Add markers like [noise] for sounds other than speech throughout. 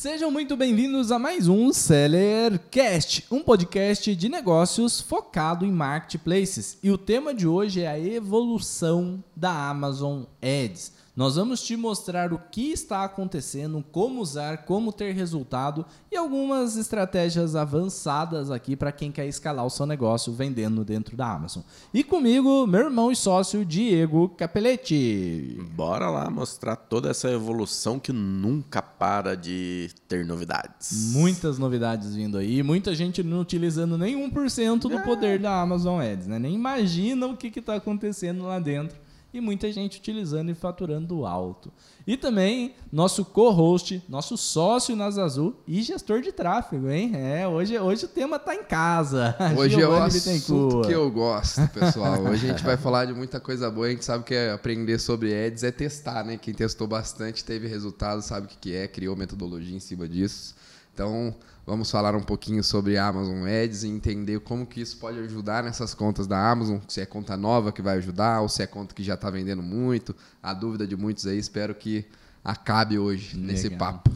Sejam muito bem-vindos a mais um Sellercast, um podcast de negócios focado em marketplaces. E o tema de hoje é a evolução da Amazon Ads. Nós vamos te mostrar o que está acontecendo, como usar, como ter resultado e algumas estratégias avançadas aqui para quem quer escalar o seu negócio vendendo dentro da Amazon. E comigo, meu irmão e sócio Diego Capelletti. Bora lá mostrar toda essa evolução que nunca para de ter novidades. Muitas novidades vindo aí, muita gente não utilizando nem 1% do é. poder da Amazon Ads, né? Nem imagina o que está acontecendo lá dentro e muita gente utilizando e faturando alto. E também nosso co-host, nosso sócio nas Azul e gestor de tráfego, hein? É, hoje, hoje o tema tá em casa. [laughs] Hoje é o assunto que eu gosto, pessoal. Hoje a gente vai [laughs] falar de muita coisa boa. A gente sabe que é aprender sobre ads é testar, né? Quem testou bastante, teve resultado, sabe o que é, criou metodologia em cima disso. Então, vamos falar um pouquinho sobre Amazon Ads e entender como que isso pode ajudar nessas contas da Amazon, se é conta nova que vai ajudar ou se é conta que já está vendendo muito. A dúvida de muitos aí, espero que acabe hoje Legal. nesse papo.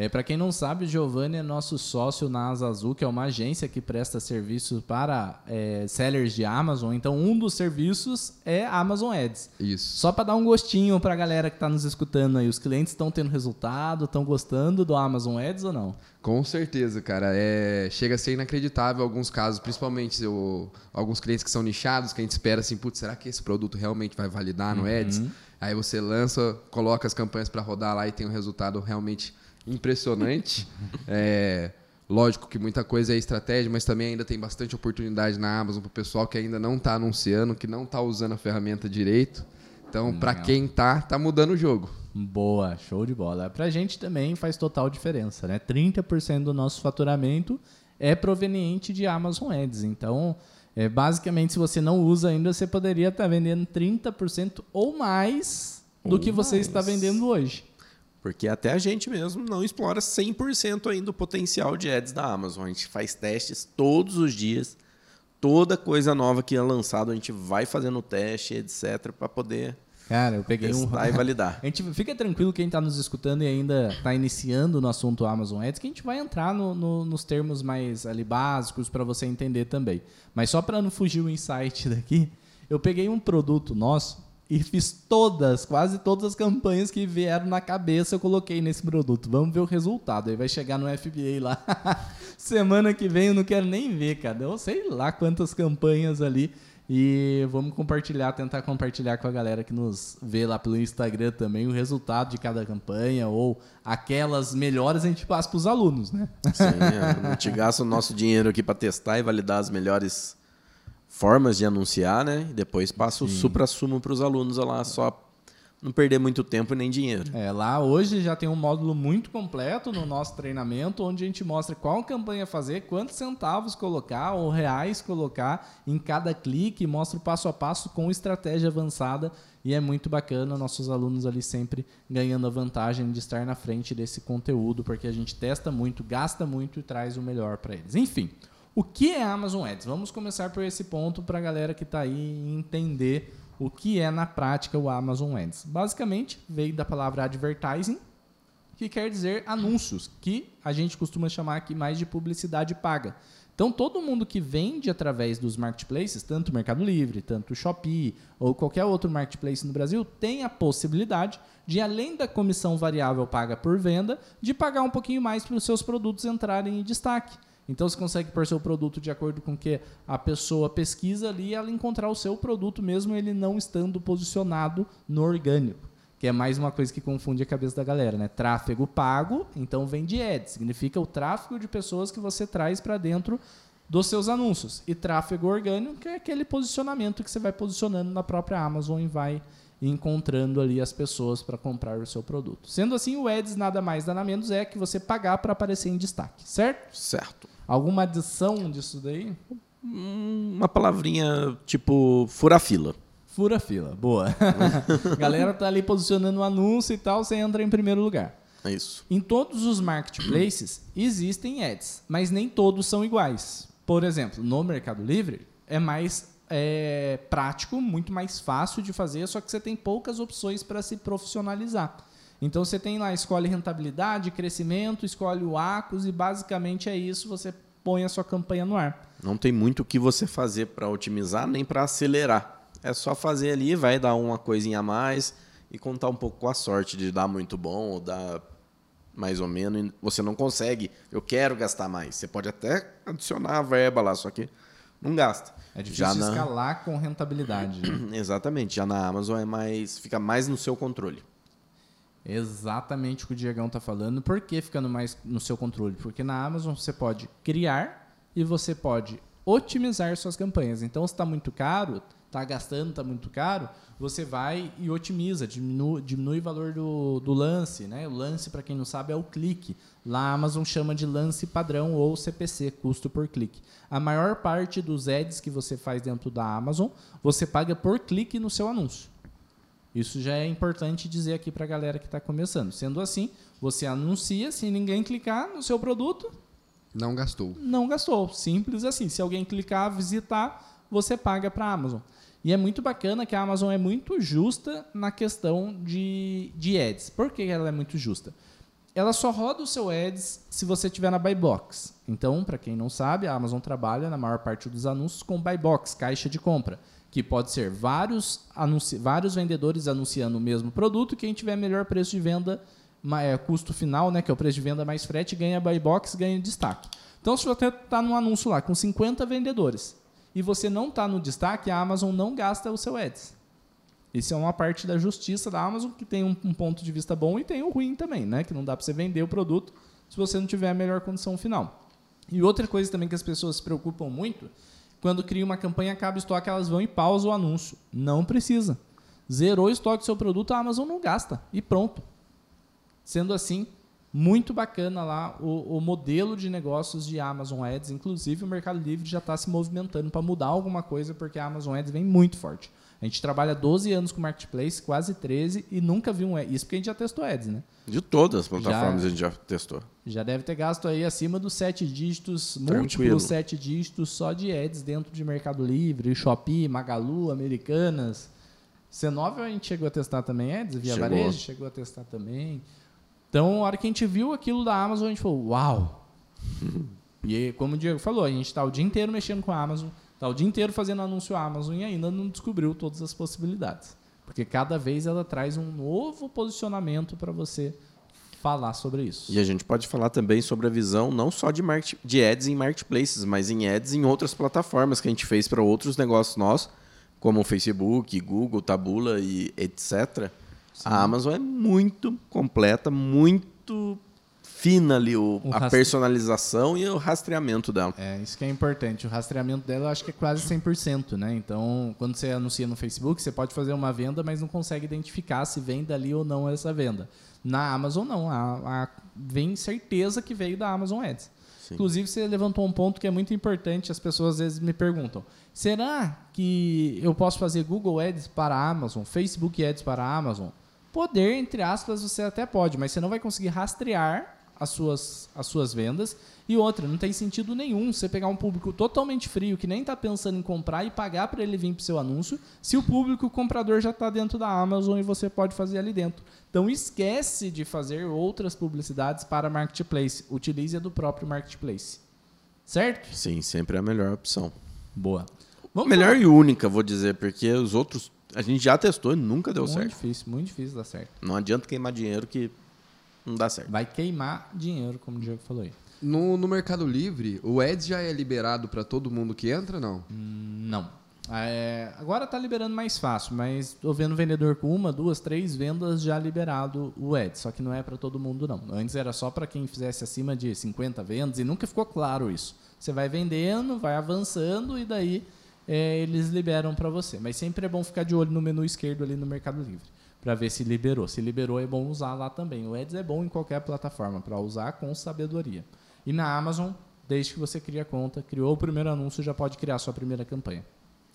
É, para quem não sabe, Giovanni é nosso sócio na Asa Azul, que é uma agência que presta serviços para é, sellers de Amazon. Então, um dos serviços é Amazon Ads. Isso. Só para dar um gostinho para a galera que está nos escutando aí. Os clientes estão tendo resultado, estão gostando do Amazon Ads ou não? Com certeza, cara. É, chega a ser inacreditável alguns casos, principalmente o, alguns clientes que são nichados, que a gente espera assim, putz, será que esse produto realmente vai validar no uhum. Ads? Aí você lança, coloca as campanhas para rodar lá e tem um resultado realmente impressionante. [laughs] é, lógico que muita coisa é estratégia, mas também ainda tem bastante oportunidade na Amazon para o pessoal que ainda não está anunciando, que não está usando a ferramenta direito. Então, para quem tá, tá mudando o jogo. Boa, show de bola. Para a gente também faz total diferença, né? 30% do nosso faturamento é proveniente de Amazon Ads. Então, é, basicamente, se você não usa ainda, você poderia estar tá vendendo 30% ou mais do ou que você mais. está vendendo hoje. Porque até a gente mesmo não explora 100% ainda o potencial de ads da Amazon. A gente faz testes todos os dias. Toda coisa nova que é lançada, a gente vai fazendo teste, etc, para poder Cara, eu peguei um. e validar. [laughs] A gente fica tranquilo quem está nos escutando e ainda está iniciando no assunto Amazon Ads, que a gente vai entrar no, no, nos termos mais ali básicos para você entender também. Mas só para não fugir o insight [laughs] daqui, eu peguei um produto nosso e fiz todas, quase todas as campanhas que vieram na cabeça, eu coloquei nesse produto. Vamos ver o resultado. Aí vai chegar no FBA lá. [laughs] Semana que vem eu não quero nem ver, cara. Eu sei lá quantas campanhas ali. E vamos compartilhar, tentar compartilhar com a galera que nos vê lá pelo Instagram também o resultado de cada campanha ou aquelas melhores a gente passa para os alunos, né? Sim, é, a gente gasta o nosso dinheiro aqui para testar e validar as melhores formas de anunciar, né? E depois passa o supra-sumo para os alunos lá, só não perder muito tempo nem dinheiro. É, lá hoje já tem um módulo muito completo no nosso treinamento, onde a gente mostra qual campanha fazer, quantos centavos colocar ou reais colocar em cada clique, mostra o passo a passo com estratégia avançada e é muito bacana nossos alunos ali sempre ganhando a vantagem de estar na frente desse conteúdo, porque a gente testa muito, gasta muito e traz o melhor para eles. Enfim, o que é Amazon Ads? Vamos começar por esse ponto para a galera que está aí entender o que é na prática o Amazon Ads. Basicamente, veio da palavra advertising, que quer dizer anúncios, que a gente costuma chamar aqui mais de publicidade paga. Então, todo mundo que vende através dos marketplaces, tanto Mercado Livre, tanto o Shopee ou qualquer outro marketplace no Brasil, tem a possibilidade de, além da comissão variável paga por venda, de pagar um pouquinho mais para os seus produtos entrarem em destaque. Então você consegue pôr seu produto de acordo com que a pessoa pesquisa ali e ela encontrar o seu produto mesmo ele não estando posicionado no orgânico. Que é mais uma coisa que confunde a cabeça da galera, né? Tráfego pago, então vem de ads. Significa o tráfego de pessoas que você traz para dentro dos seus anúncios. E tráfego orgânico é aquele posicionamento que você vai posicionando na própria Amazon e vai encontrando ali as pessoas para comprar o seu produto. Sendo assim, o ads nada mais nada menos é que você pagar para aparecer em destaque, certo? Certo. Alguma adição disso daí? Hum, uma palavrinha tipo fura-fila. Fura-fila, boa. [laughs] Galera tá ali posicionando o um anúncio e tal, você entra em primeiro lugar. É isso. Em todos os marketplaces existem ads, mas nem todos são iguais. Por exemplo, no Mercado Livre é mais é, prático, muito mais fácil de fazer, só que você tem poucas opções para se profissionalizar. Então você tem lá, escolhe rentabilidade, crescimento, escolhe o ACOS e basicamente é isso, você põe a sua campanha no ar. Não tem muito o que você fazer para otimizar nem para acelerar. É só fazer ali, vai dar uma coisinha a mais e contar um pouco com a sorte de dar muito bom ou dar mais ou menos. Você não consegue. Eu quero gastar mais. Você pode até adicionar a verba lá, só que não gasta. É difícil Já na- escalar com rentabilidade. né? [clears throat] Exatamente. Já na Amazon é mais, fica mais no seu controle. Exatamente o que o Diegão está falando. Por que ficando mais no seu controle? Porque na Amazon você pode criar e você pode otimizar suas campanhas. Então, se está muito caro, está gastando, está muito caro, você vai e otimiza, diminui, diminui o valor do, do lance. Né? O lance, para quem não sabe, é o clique. Lá a Amazon chama de lance padrão ou CPC, custo por clique. A maior parte dos ads que você faz dentro da Amazon, você paga por clique no seu anúncio. Isso já é importante dizer aqui para a galera que está começando. Sendo assim, você anuncia, se ninguém clicar no seu produto, Não gastou. não gastou. Simples assim. Se alguém clicar, visitar, você paga para a Amazon. E é muito bacana que a Amazon é muito justa na questão de, de ads. Por que ela é muito justa? Ela só roda o seu ads se você tiver na buy box. Então, para quem não sabe, a Amazon trabalha na maior parte dos anúncios com buy box, caixa de compra, que pode ser vários, anunci vários vendedores anunciando o mesmo produto. Quem tiver melhor preço de venda, é, custo final, né, que é o preço de venda mais frete, ganha buy box, ganha destaque. Então, se você está num anúncio lá com 50 vendedores e você não está no destaque, a Amazon não gasta o seu ads. Isso é uma parte da justiça da Amazon que tem um, um ponto de vista bom e tem o ruim também, né? Que não dá para você vender o produto se você não tiver a melhor condição final. E outra coisa também que as pessoas se preocupam muito, quando cria uma campanha, acaba o estoque, elas vão e pausam o anúncio. Não precisa. Zerou o estoque do seu produto, a Amazon não gasta. E pronto. Sendo assim, muito bacana lá o, o modelo de negócios de Amazon Ads. Inclusive, o Mercado Livre já está se movimentando para mudar alguma coisa, porque a Amazon Ads vem muito forte. A gente trabalha 12 anos com Marketplace, quase 13, e nunca viu um Ads. Isso porque a gente já testou Ads, né? De todas as plataformas Já- a gente já testou. Já deve ter gasto aí acima dos sete dígitos, Tranquilo. múltiplos sete dígitos só de ads dentro de Mercado Livre, Shopee, Magalu, Americanas. C9 a gente chegou a testar também ads, via Chegou. varejo, chegou a testar também. Então, a hora que a gente viu aquilo da Amazon, a gente falou, uau! [laughs] e como o Diego falou, a gente está o dia inteiro mexendo com a Amazon, está o dia inteiro fazendo anúncio Amazon e ainda não descobriu todas as possibilidades. Porque cada vez ela traz um novo posicionamento para você falar sobre isso. E a gente pode falar também sobre a visão não só de, market, de ads em marketplaces, mas em ads em outras plataformas que a gente fez para outros negócios nossos, como o Facebook, Google, Tabula e etc. A Amazon é muito completa, muito fina ali o, O a rastre- personalização e o rastreamento dela. É, isso que é importante. O rastreamento dela eu acho que é quase 100%, né? Então, quando você anuncia no Facebook, você pode fazer uma venda, mas não consegue identificar se vem dali ou não essa venda. Na Amazon, não. A, a- vem certeza que veio da Amazon Ads. Sim. Inclusive, você levantou um ponto que é muito importante. As pessoas às vezes me perguntam: será que eu posso fazer Google Ads para a Amazon, Facebook Ads para a Amazon? Poder, entre aspas, você até pode, mas você não vai conseguir rastrear as suas, as suas vendas. E outra, não tem sentido nenhum você pegar um público totalmente frio que nem está pensando em comprar e pagar para ele vir para o seu anúncio, se o público o comprador já está dentro da Amazon e você pode fazer ali dentro. Então esquece de fazer outras publicidades para Marketplace. Utilize a do próprio Marketplace. Certo? Sim, sempre é a melhor opção. Boa. Vamos melhor e única, vou dizer, porque os outros a gente já testou e nunca deu muito certo. difícil, muito difícil dar certo. Não adianta queimar dinheiro que não dá certo. Vai queimar dinheiro, como o Diego falou aí. No, no Mercado Livre, o Ads já é liberado para todo mundo que entra, não? Não. É, agora tá liberando mais fácil, mas tô vendo vendedor com uma, duas, três vendas já liberado o Ed. Só que não é para todo mundo, não. Antes era só para quem fizesse acima de 50 vendas e nunca ficou claro isso. Você vai vendendo, vai avançando e daí é, eles liberam para você. Mas sempre é bom ficar de olho no menu esquerdo ali no Mercado Livre para ver se liberou. Se liberou, é bom usar lá também. O Ads é bom em qualquer plataforma para usar com sabedoria. E na Amazon, desde que você cria a conta, criou o primeiro anúncio, já pode criar a sua primeira campanha.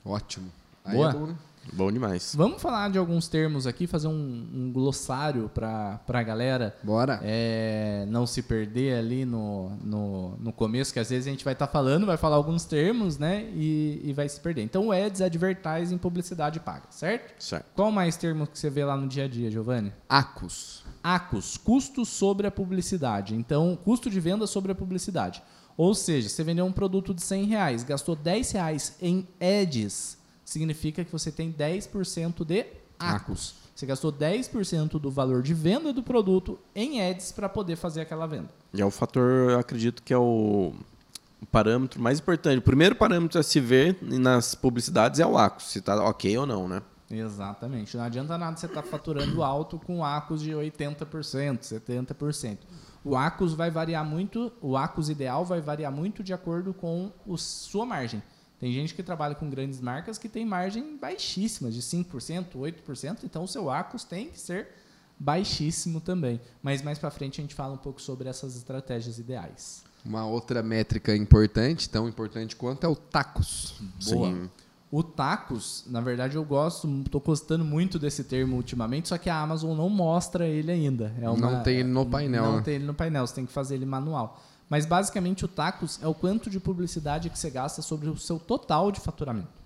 Ótimo. Aí Boa. é bom, né? Bom demais. Vamos falar de alguns termos aqui, fazer um, um glossário para a galera Bora. é, não se perder ali no, no, no começo, que às vezes a gente vai estar falando, vai falar alguns termos, né? E, e vai se perder. Então, o Ads, Advertising, publicidade paga, certo? Certo. Qual mais termo que você vê lá no dia a dia, Giovanni? Acos. ACOS, custo sobre a publicidade. Então, custo de venda sobre a publicidade. Ou seja, você vendeu um produto de 100 reais, gastou 10 reais em ads, significa que você tem 10% de ACOS. Você gastou 10% do valor de venda do produto em ads para poder fazer aquela venda. E é o fator, eu acredito que é o, parâmetro mais importante. O primeiro parâmetro a se ver nas publicidades é o ACOS, se está ok ou não, né? Exatamente. Não adianta nada você estar tá faturando alto com ACOS de 80%, 70%. O ACOS vai variar muito, o ACOS ideal vai variar muito de acordo com a sua margem. Tem gente que trabalha com grandes marcas que tem margem baixíssima, de 5%, 8%, então o seu ACOS tem que ser baixíssimo também. Mas mais para frente a gente fala um pouco sobre essas estratégias ideais. Uma outra métrica importante, tão importante quanto é o TACOS. Boa. Sim. O tacos, na verdade, eu gosto, estou gostando muito desse termo ultimamente, só que a Amazon não mostra ele ainda. É uma, não tem ele no painel. Não né? tem ele no painel, você tem que fazer ele manual. Mas basicamente o tacos é o quanto de publicidade que você gasta sobre o seu total de faturamento.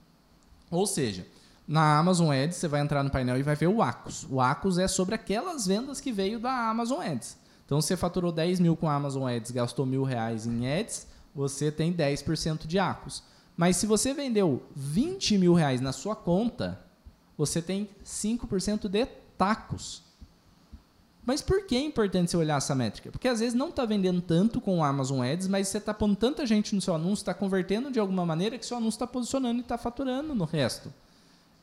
Ou seja, na Amazon Ads você vai entrar no painel e vai ver o ACOS. O ACOS é sobre aquelas vendas que veio da Amazon Ads. Então você faturou 10 mil com a Amazon Ads, gastou mil reais em ads, você tem 10% de ACOS. Mas se você vendeu 20 mil reais na sua conta, você tem 5% de tacos. Mas por que é importante você olhar essa métrica? Porque às vezes não está vendendo tanto com o Amazon Ads, mas você está pondo tanta gente no seu anúncio, está convertendo de alguma maneira que seu anúncio está posicionando e está faturando no resto.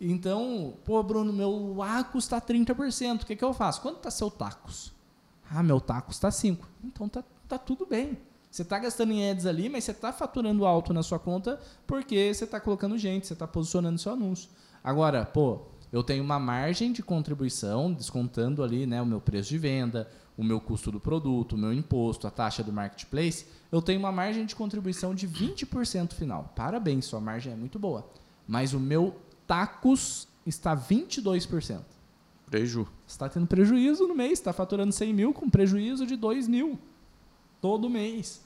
Então, pô, Bruno, meu ACOS está 30%. O que, que eu faço? Quanto está seu tacos? Ah, meu tacos está 5%. Então tá, tá tudo bem. Você está gastando em ads ali, mas você está faturando alto na sua conta porque você está colocando gente, você está posicionando seu anúncio. Agora, pô, eu tenho uma margem de contribuição, descontando ali né, o meu preço de venda, o meu custo do produto, o meu imposto, a taxa do marketplace, eu tenho uma margem de contribuição de 20% final. Parabéns, sua margem é muito boa. Mas o meu tacos está 22%. Preju. Você está tendo prejuízo no mês, está faturando 100 mil com prejuízo de 2 mil todo mês.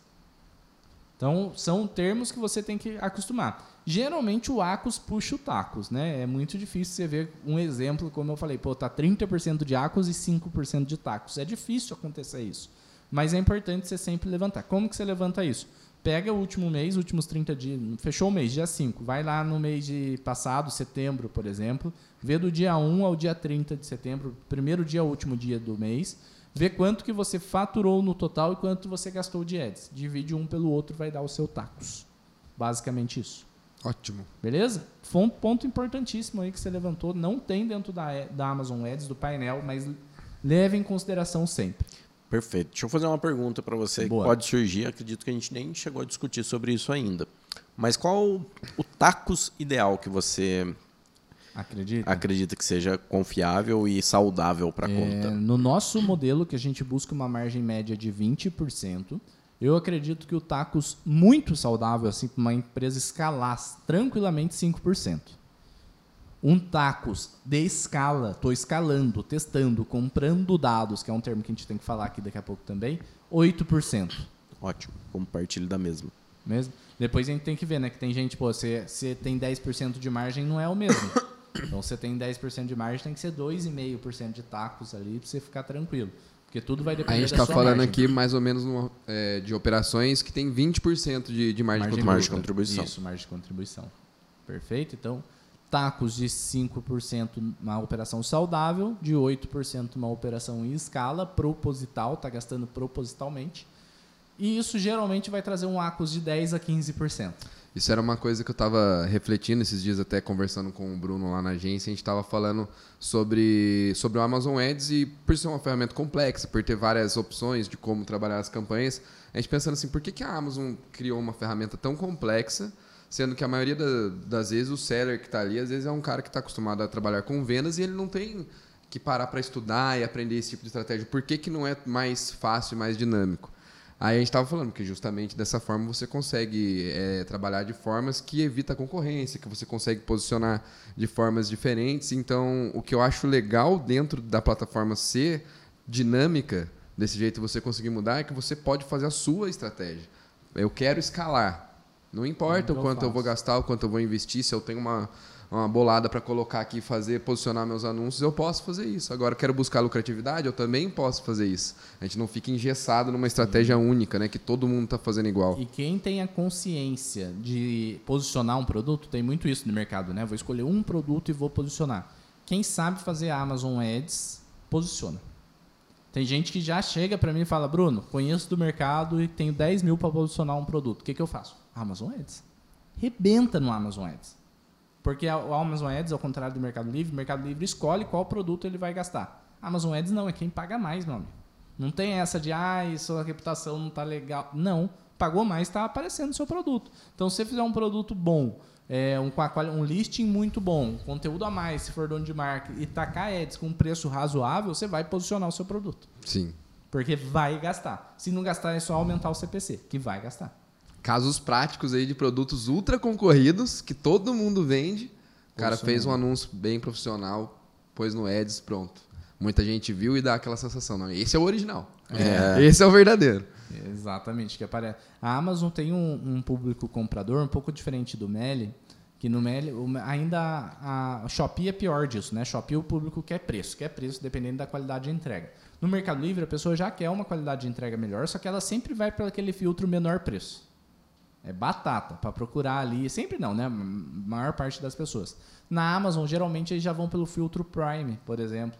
Então, são termos que você tem que acostumar. Geralmente o ACOS puxa o TACOS, né? É muito difícil você ver um exemplo, como eu falei, pô, tá 30% de ACOS e 5% de TACOS. É difícil acontecer isso. Mas é importante você sempre levantar. Como que você levanta isso? Pega o último mês, últimos 30 dias, fechou o mês, dia 5, vai lá no mês de passado, setembro, por exemplo, vê do dia 1 ao dia 30 de setembro, primeiro dia último dia do mês, Vê quanto que você faturou no total e quanto você gastou de ads. Divide um pelo outro, vai dar o seu tacos. Basicamente isso. Ótimo. Beleza? Foi um ponto importantíssimo aí que você levantou. Não tem dentro da, da Amazon Ads, do painel, mas leve em consideração sempre. Perfeito. Deixa eu fazer uma pergunta para você Boa. que pode surgir. Acredito que a gente nem chegou a discutir sobre isso ainda. Mas qual o tacos ideal que você Acredita? Acredita que seja confiável e saudável para a é, conta. No nosso modelo, que a gente busca uma margem média de 20%, eu acredito que o tacos muito saudável, assim, para uma empresa escalar tranquilamente 5%. Um tacos de escala, estou escalando, testando, comprando dados, que é um termo que a gente tem que falar aqui daqui a pouco também, 8%. Ótimo, compartilho da mesma. Mesmo? Depois a gente tem que ver, né? Que tem gente, pô, você, você tem 10% de margem, não é o mesmo. [coughs] Então você tem 10% de margem, tem que ser 2,5% de tacos ali para você ficar tranquilo. Porque tudo vai depender A gente está falando margem. aqui mais ou menos no, é, de operações que tem 20% de, de margem, margem, de margem de contribuição. Isso, margem de contribuição. Perfeito? Então, tacos de 5% uma operação saudável, de 8% uma operação em escala, proposital, está gastando propositalmente. E isso geralmente vai trazer um ACOS de 10% a 15%. Isso era uma coisa que eu estava refletindo esses dias, até conversando com o Bruno lá na agência. A gente estava falando sobre, sobre o Amazon Ads e por ser uma ferramenta complexa, por ter várias opções de como trabalhar as campanhas, a gente pensando assim, por que, que a Amazon criou uma ferramenta tão complexa, sendo que a maioria da, das vezes o seller que está ali, às vezes é um cara que está acostumado a trabalhar com vendas e ele não tem que parar para estudar e aprender esse tipo de estratégia. Por que, que não é mais fácil e mais dinâmico? Aí a gente estava falando que justamente dessa forma você consegue é, trabalhar de formas que evita a concorrência, que você consegue posicionar de formas diferentes. Então, o que eu acho legal dentro da plataforma ser dinâmica, desse jeito você conseguir mudar, é que você pode fazer a sua estratégia. Eu quero escalar. Não importa o quanto eu, eu vou gastar, o quanto eu vou investir, se eu tenho uma, uma bolada para colocar aqui, fazer, posicionar meus anúncios, eu posso fazer isso. Agora, quero buscar lucratividade, eu também posso fazer isso. A gente não fica engessado numa estratégia única, né? Que todo mundo está fazendo igual. E quem tem a consciência de posicionar um produto, tem muito isso no mercado, né? Vou escolher um produto e vou posicionar. Quem sabe fazer Amazon Ads, posiciona. Tem gente que já chega para mim e fala, Bruno, conheço do mercado e tenho 10 mil para posicionar um produto. O que, que eu faço? Amazon Ads. Rebenta no Amazon Ads. Porque o Amazon Ads, ao contrário do Mercado Livre, o Mercado Livre escolhe qual produto ele vai gastar. Amazon Ads não, é quem paga mais, meu amigo. Não tem essa de, ah, sua reputação não está legal. Não, pagou mais, está aparecendo o seu produto. Então, se você fizer um produto bom, é, um, um listing muito bom, conteúdo a mais, se for dono de marca, e tacar ads com um preço razoável, você vai posicionar o seu produto. Sim. Porque vai gastar. Se não gastar, é só aumentar o CPC, que vai gastar casos práticos aí de produtos ultra concorridos que todo mundo vende. O cara fez um anúncio bem profissional, pôs no Ads, pronto. Muita gente viu e dá aquela sensação. Não, esse é o original. É. Esse é o verdadeiro. Exatamente. Que aparece. A Amazon tem um, um público comprador um pouco diferente do Meli, que no Meli ainda a Shopee é pior disso, né? Shopee o público quer preço, quer preço dependendo da qualidade de entrega. No Mercado Livre a pessoa já quer uma qualidade de entrega melhor, só que ela sempre vai para aquele filtro menor preço. É batata para procurar ali. Sempre não, né? A maior parte das pessoas. Na Amazon, geralmente, eles já vão pelo filtro Prime, por exemplo.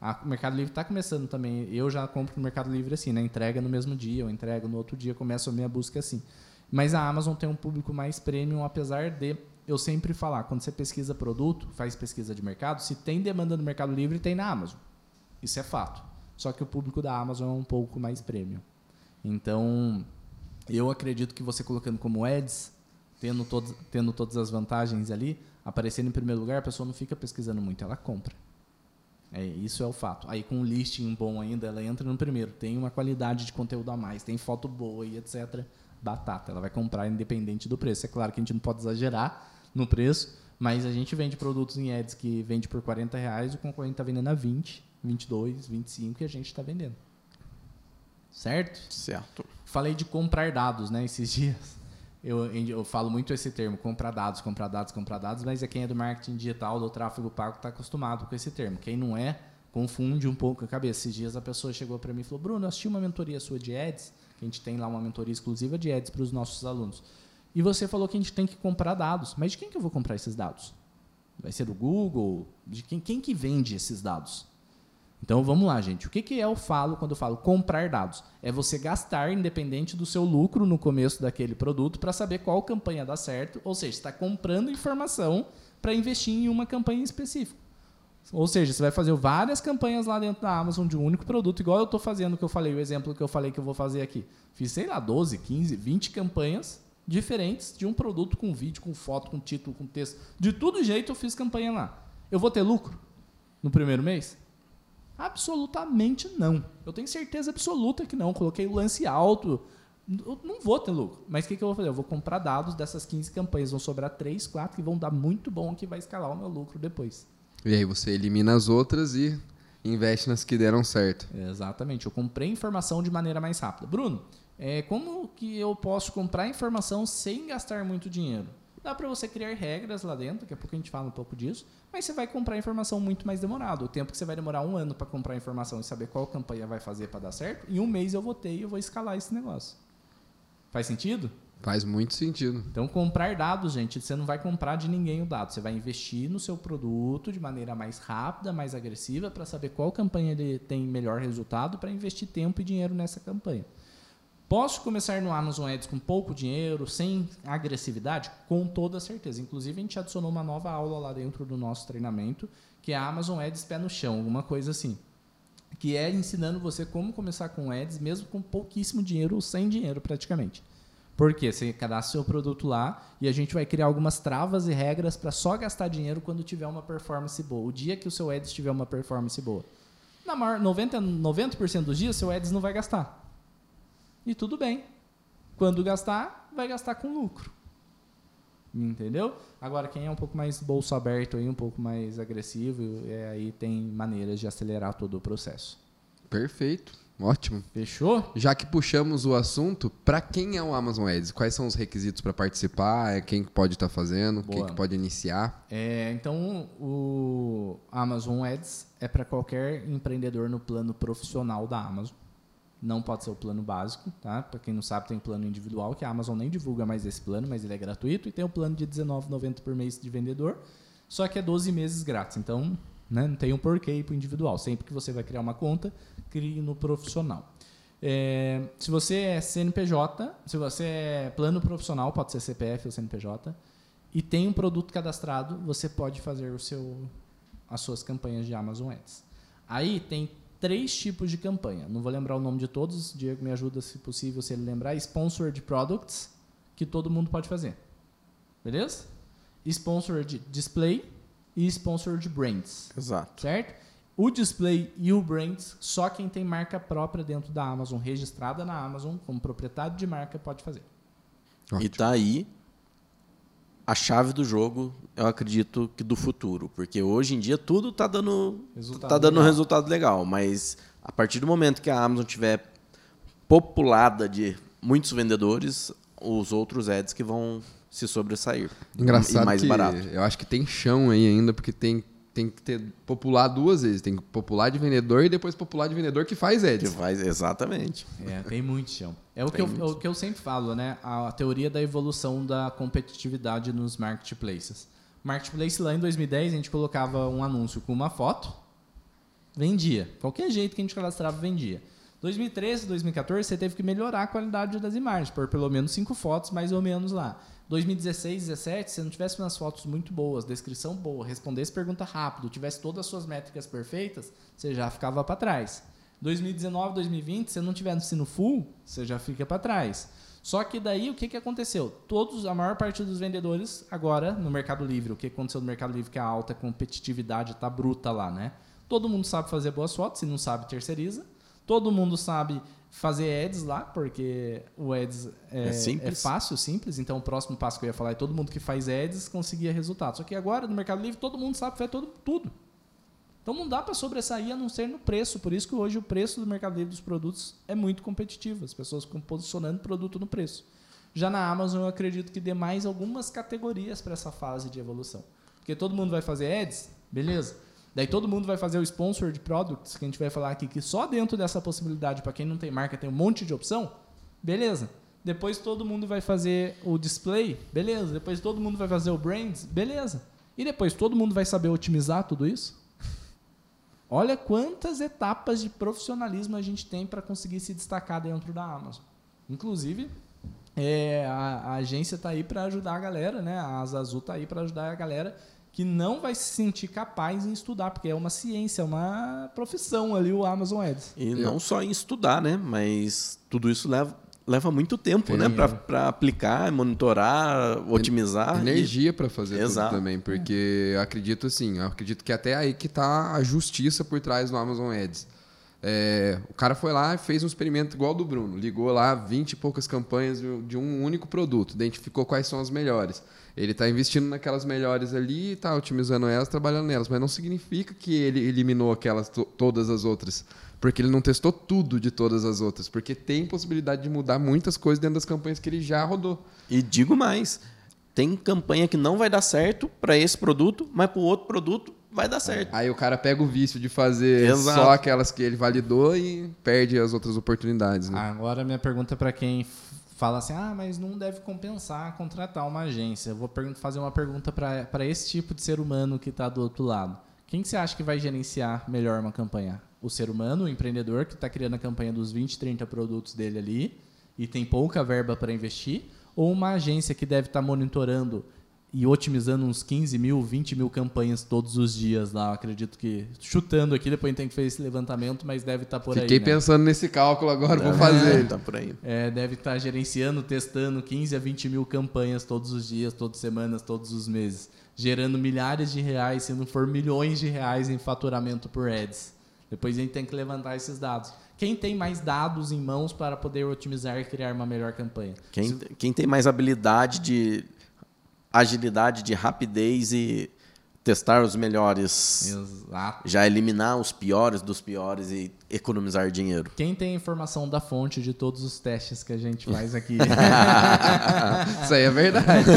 A, o Mercado Livre está começando também. Eu já compro no Mercado Livre assim, né? Entrega no mesmo dia, eu entrego no outro dia, começo a minha busca assim. Mas a Amazon tem um público mais premium, apesar de eu sempre falar, quando você pesquisa produto, faz pesquisa de mercado, se tem demanda no Mercado Livre, tem na Amazon. Isso é fato. Só que o público da Amazon é um pouco mais premium. Então, eu acredito que você colocando como ads, tendo, todos, tendo todas as vantagens ali, aparecendo em primeiro lugar, a pessoa não fica pesquisando muito, ela compra. É, isso é o fato. Aí com um listing bom ainda, ela entra no primeiro. Tem uma qualidade de conteúdo a mais, tem foto boa e etc. Batata. Ela vai comprar independente do preço. É claro que a gente não pode exagerar no preço, mas a gente vende produtos em ads que vende por 40 reais, o concorrente está vendendo a 20, 22, 25 e a gente está vendendo. Certo? Certo. Falei de comprar dados, né, esses [laughs] dias. Eu, eu falo muito esse termo, comprar dados, comprar dados, comprar dados, mas é quem é do marketing digital, do tráfego pago, está acostumado com esse termo. Quem não é, confunde um pouco a cabeça. Esses dias a pessoa chegou para mim e falou: Bruno, eu assisti uma mentoria sua de ads, que a gente tem lá uma mentoria exclusiva de ads para os nossos alunos. E você falou que a gente tem que comprar dados. Mas de quem que eu vou comprar esses dados? Vai ser do Google? De quem, quem que vende esses dados? Então vamos lá, gente. O que, que é eu falo quando eu falo comprar dados? É você gastar, independente do seu lucro no começo daquele produto, para saber qual campanha dá certo. Ou seja, está comprando informação para investir em uma campanha específica. Ou seja, você vai fazer várias campanhas lá dentro da Amazon de um único produto, igual eu estou fazendo que eu falei, o exemplo que eu falei que eu vou fazer aqui. Fiz, sei lá, 12, 15, 20 campanhas diferentes de um produto com vídeo, com foto, com título, com texto. De todo jeito eu fiz campanha lá. Eu vou ter lucro no primeiro mês? Absolutamente não. Eu tenho certeza absoluta que não. Coloquei o lance alto. Eu não vou ter lucro. Mas o que, que, eu vou fazer? Eu vou comprar dados dessas 15 campanhas. Vão sobrar 3, 4 que vão dar muito bom que vai escalar o meu lucro depois. E aí você elimina as outras e investe nas que deram certo. Exatamente. Eu comprei informação de maneira mais rápida. Bruno, é, como que eu posso comprar informação sem gastar muito dinheiro? Dá para você criar regras lá dentro, daqui a pouco a gente fala um pouco disso, mas você vai comprar informação muito mais demorado. O tempo que você vai demorar um ano para comprar informação e saber qual campanha vai fazer para dar certo, em um mês eu vou ter e eu vou escalar esse negócio. Faz sentido? Faz muito sentido. Então, comprar dados, gente, você não vai comprar de ninguém o dado. Você vai investir no seu produto de maneira mais rápida, mais agressiva, para saber qual campanha ele tem melhor resultado, para investir tempo e dinheiro nessa campanha. Posso começar no Amazon Ads com pouco dinheiro, sem agressividade? Com toda certeza. Inclusive, a gente adicionou uma nova aula lá dentro do nosso treinamento, que é a Amazon Ads pé no chão, alguma coisa assim. Que é ensinando você como começar com ads, mesmo com pouquíssimo dinheiro ou sem dinheiro praticamente. Porque você cadastra seu produto lá e a gente vai criar algumas travas e regras para só gastar dinheiro quando tiver uma performance boa. O dia que o seu ads tiver uma performance boa. Na maior 90%, 90 dos dias, seu ads não vai gastar e tudo bem. Quando gastar, vai gastar com lucro. Entendeu? Agora, quem é um pouco mais bolso aberto, aí, um pouco mais agressivo, é, aí tem maneiras de acelerar todo o processo. Perfeito. Ótimo. Fechou? Já que puxamos o assunto, para quem é o Amazon Ads? Quais são os requisitos para participar? É quem que pode estar fazendo? Quem Boa. que pode iniciar? É, então, o Amazon Ads é para qualquer empreendedor no plano profissional da Amazon. Não pode ser o plano básico, tá? Para quem não sabe, tem um plano individual que a Amazon nem divulga mais esse plano, mas ele é gratuito. E tem o plano de R$19,90 por mês de vendedor, só que é 12 meses grátis. Então, né, não tem um porquê ir para o individual. Sempre que você vai criar uma conta, crie no profissional. É, se você é CNPJ, se você é plano profissional, pode ser CPF ou CNPJ, e tem um produto cadastrado, você pode fazer o seu, as suas campanhas de Amazon Ads. Aí tem três tipos de campanha. Não vou lembrar o nome de todos, Diego me ajuda se possível se ele lembrar. Sponsored Products, que todo mundo pode fazer. Beleza? Sponsored Display e Sponsored Brands. Exato. Certo? O display e o brands, só quem tem marca própria dentro da Amazon, registrada na Amazon, como proprietário de marca, pode fazer. E tá aí a chave do jogo, eu acredito que do futuro, porque hoje em dia tudo tá dando Resultado tá dando legal. resultado legal, mas a partir do momento que a Amazon tiver populada de muitos vendedores, os outros ads que vão se sobressair. Engraçado e mais que barato. eu acho que tem chão aí ainda, porque tem, tem que ter popular duas vezes. Tem que popular de vendedor e depois popular de vendedor que faz Que ads. faz exatamente. É, tem muito chão. É o que, eu, é o que eu sempre falo, né? A teoria da evolução da competitividade nos marketplaces. Marketplace lá em 2010, a gente colocava um anúncio com uma foto, vendia. Qualquer jeito que a gente cadastrava, vendia. 2013, 2014, você teve que melhorar a qualidade das imagens, por pelo menos cinco fotos, mais ou menos lá. 2016, 2017, se não tivesse umas fotos muito boas, descrição boa, respondesse pergunta rápido, tivesse todas as suas métricas perfeitas, você já ficava para trás. 2019, 2020, se não tiver no ensino full, você já fica para trás. Só que daí o que, que aconteceu? Todos, a maior parte dos vendedores agora no Mercado Livre, o que aconteceu no Mercado Livre que a alta competitividade tá bruta lá, né? Todo mundo sabe fazer boas fotos, se não sabe terceiriza. Todo mundo sabe fazer ads lá, porque o ads é, É simples. é fácil, simples. Então o próximo passo que eu ia falar é todo mundo que faz ads conseguia resultado. Só que agora no Mercado Livre todo mundo sabe fazer todo, tudo. Então não dá para sobressair a não ser no preço. Por isso que hoje o preço do Mercado Livre dos produtos é muito competitivo. As pessoas ficam posicionando produto no preço. Já na Amazon eu acredito que dê mais algumas categorias para essa fase de evolução. Porque todo mundo vai fazer ads, beleza? Daí todo mundo vai fazer o sponsored products, que a gente vai falar aqui que só dentro dessa possibilidade, para quem não tem marca, tem um monte de opção. Beleza. Depois todo mundo vai fazer o display, beleza. Depois todo mundo vai fazer o brands, beleza. E depois todo mundo vai saber otimizar tudo isso? Olha quantas etapas de profissionalismo a gente tem para conseguir se destacar dentro da Amazon. Inclusive, é, a, a agência está aí para ajudar a galera, né? A Asa Azul está aí para ajudar a galera que não vai se sentir capaz em estudar, porque é uma ciência, é uma profissão ali o Amazon Ads. E não só em estudar, né? Mas tudo isso leva, leva muito tempo, né? Tem. Para aplicar, monitorar, otimizar. e- Energia para fazer Exato. tudo também, porque eu acredito assim, eu acredito que até aí que tá a justiça por trás do Amazon Ads. É, o cara foi lá e fez um experimento igual do Bruno, ligou lá 20 e poucas campanhas de um único produto, identificou quais são as melhores. Ele está investindo naquelas melhores ali, está otimizando elas, trabalhando nelas, mas não significa que ele eliminou aquelas to- todas as outras, porque ele não testou tudo de todas as outras, porque tem possibilidade de mudar muitas coisas dentro das campanhas que ele já rodou. E digo mais, tem campanha que não vai dar certo para esse produto, mas para o outro produto vai dar certo. Aí o cara pega o vício de fazer Exato. só aquelas que ele validou e perde as outras oportunidades. Né? Agora minha pergunta para quem fala assim, ah, mas não deve compensar contratar uma agência. Eu vou fazer uma pergunta para esse tipo de ser humano que está do outro lado. Quem que você acha que vai gerenciar melhor uma campanha? O ser humano, o empreendedor que está criando a campanha dos 20, 30 produtos dele ali e tem pouca verba para investir? Ou uma agência que deve estar monitorando e otimizando uns 15 mil, 20 mil campanhas todos os dias lá? Acredito que, chutando aqui, depois a gente tem que fazer esse levantamento, mas deve estar por Fiquei aí. né? pensando nesse cálculo agora, vou É, fazer. Tá por aí. É, deve estar gerenciando, testando 15 a 20 mil campanhas todos os dias, todas as semanas, todos os meses. Gerando milhares de reais, se não for milhões de reais em faturamento por ads. Depois a gente tem que levantar esses dados. Quem tem mais dados em mãos para poder otimizar e criar uma melhor campanha? Quem, quem tem mais habilidade de agilidade, de rapidez e testar os melhores, Exato. já eliminar os piores dos piores e economizar dinheiro. Quem tem informação da fonte de todos os testes que a gente faz aqui? [laughs] [laughs] Isso aí é verdade.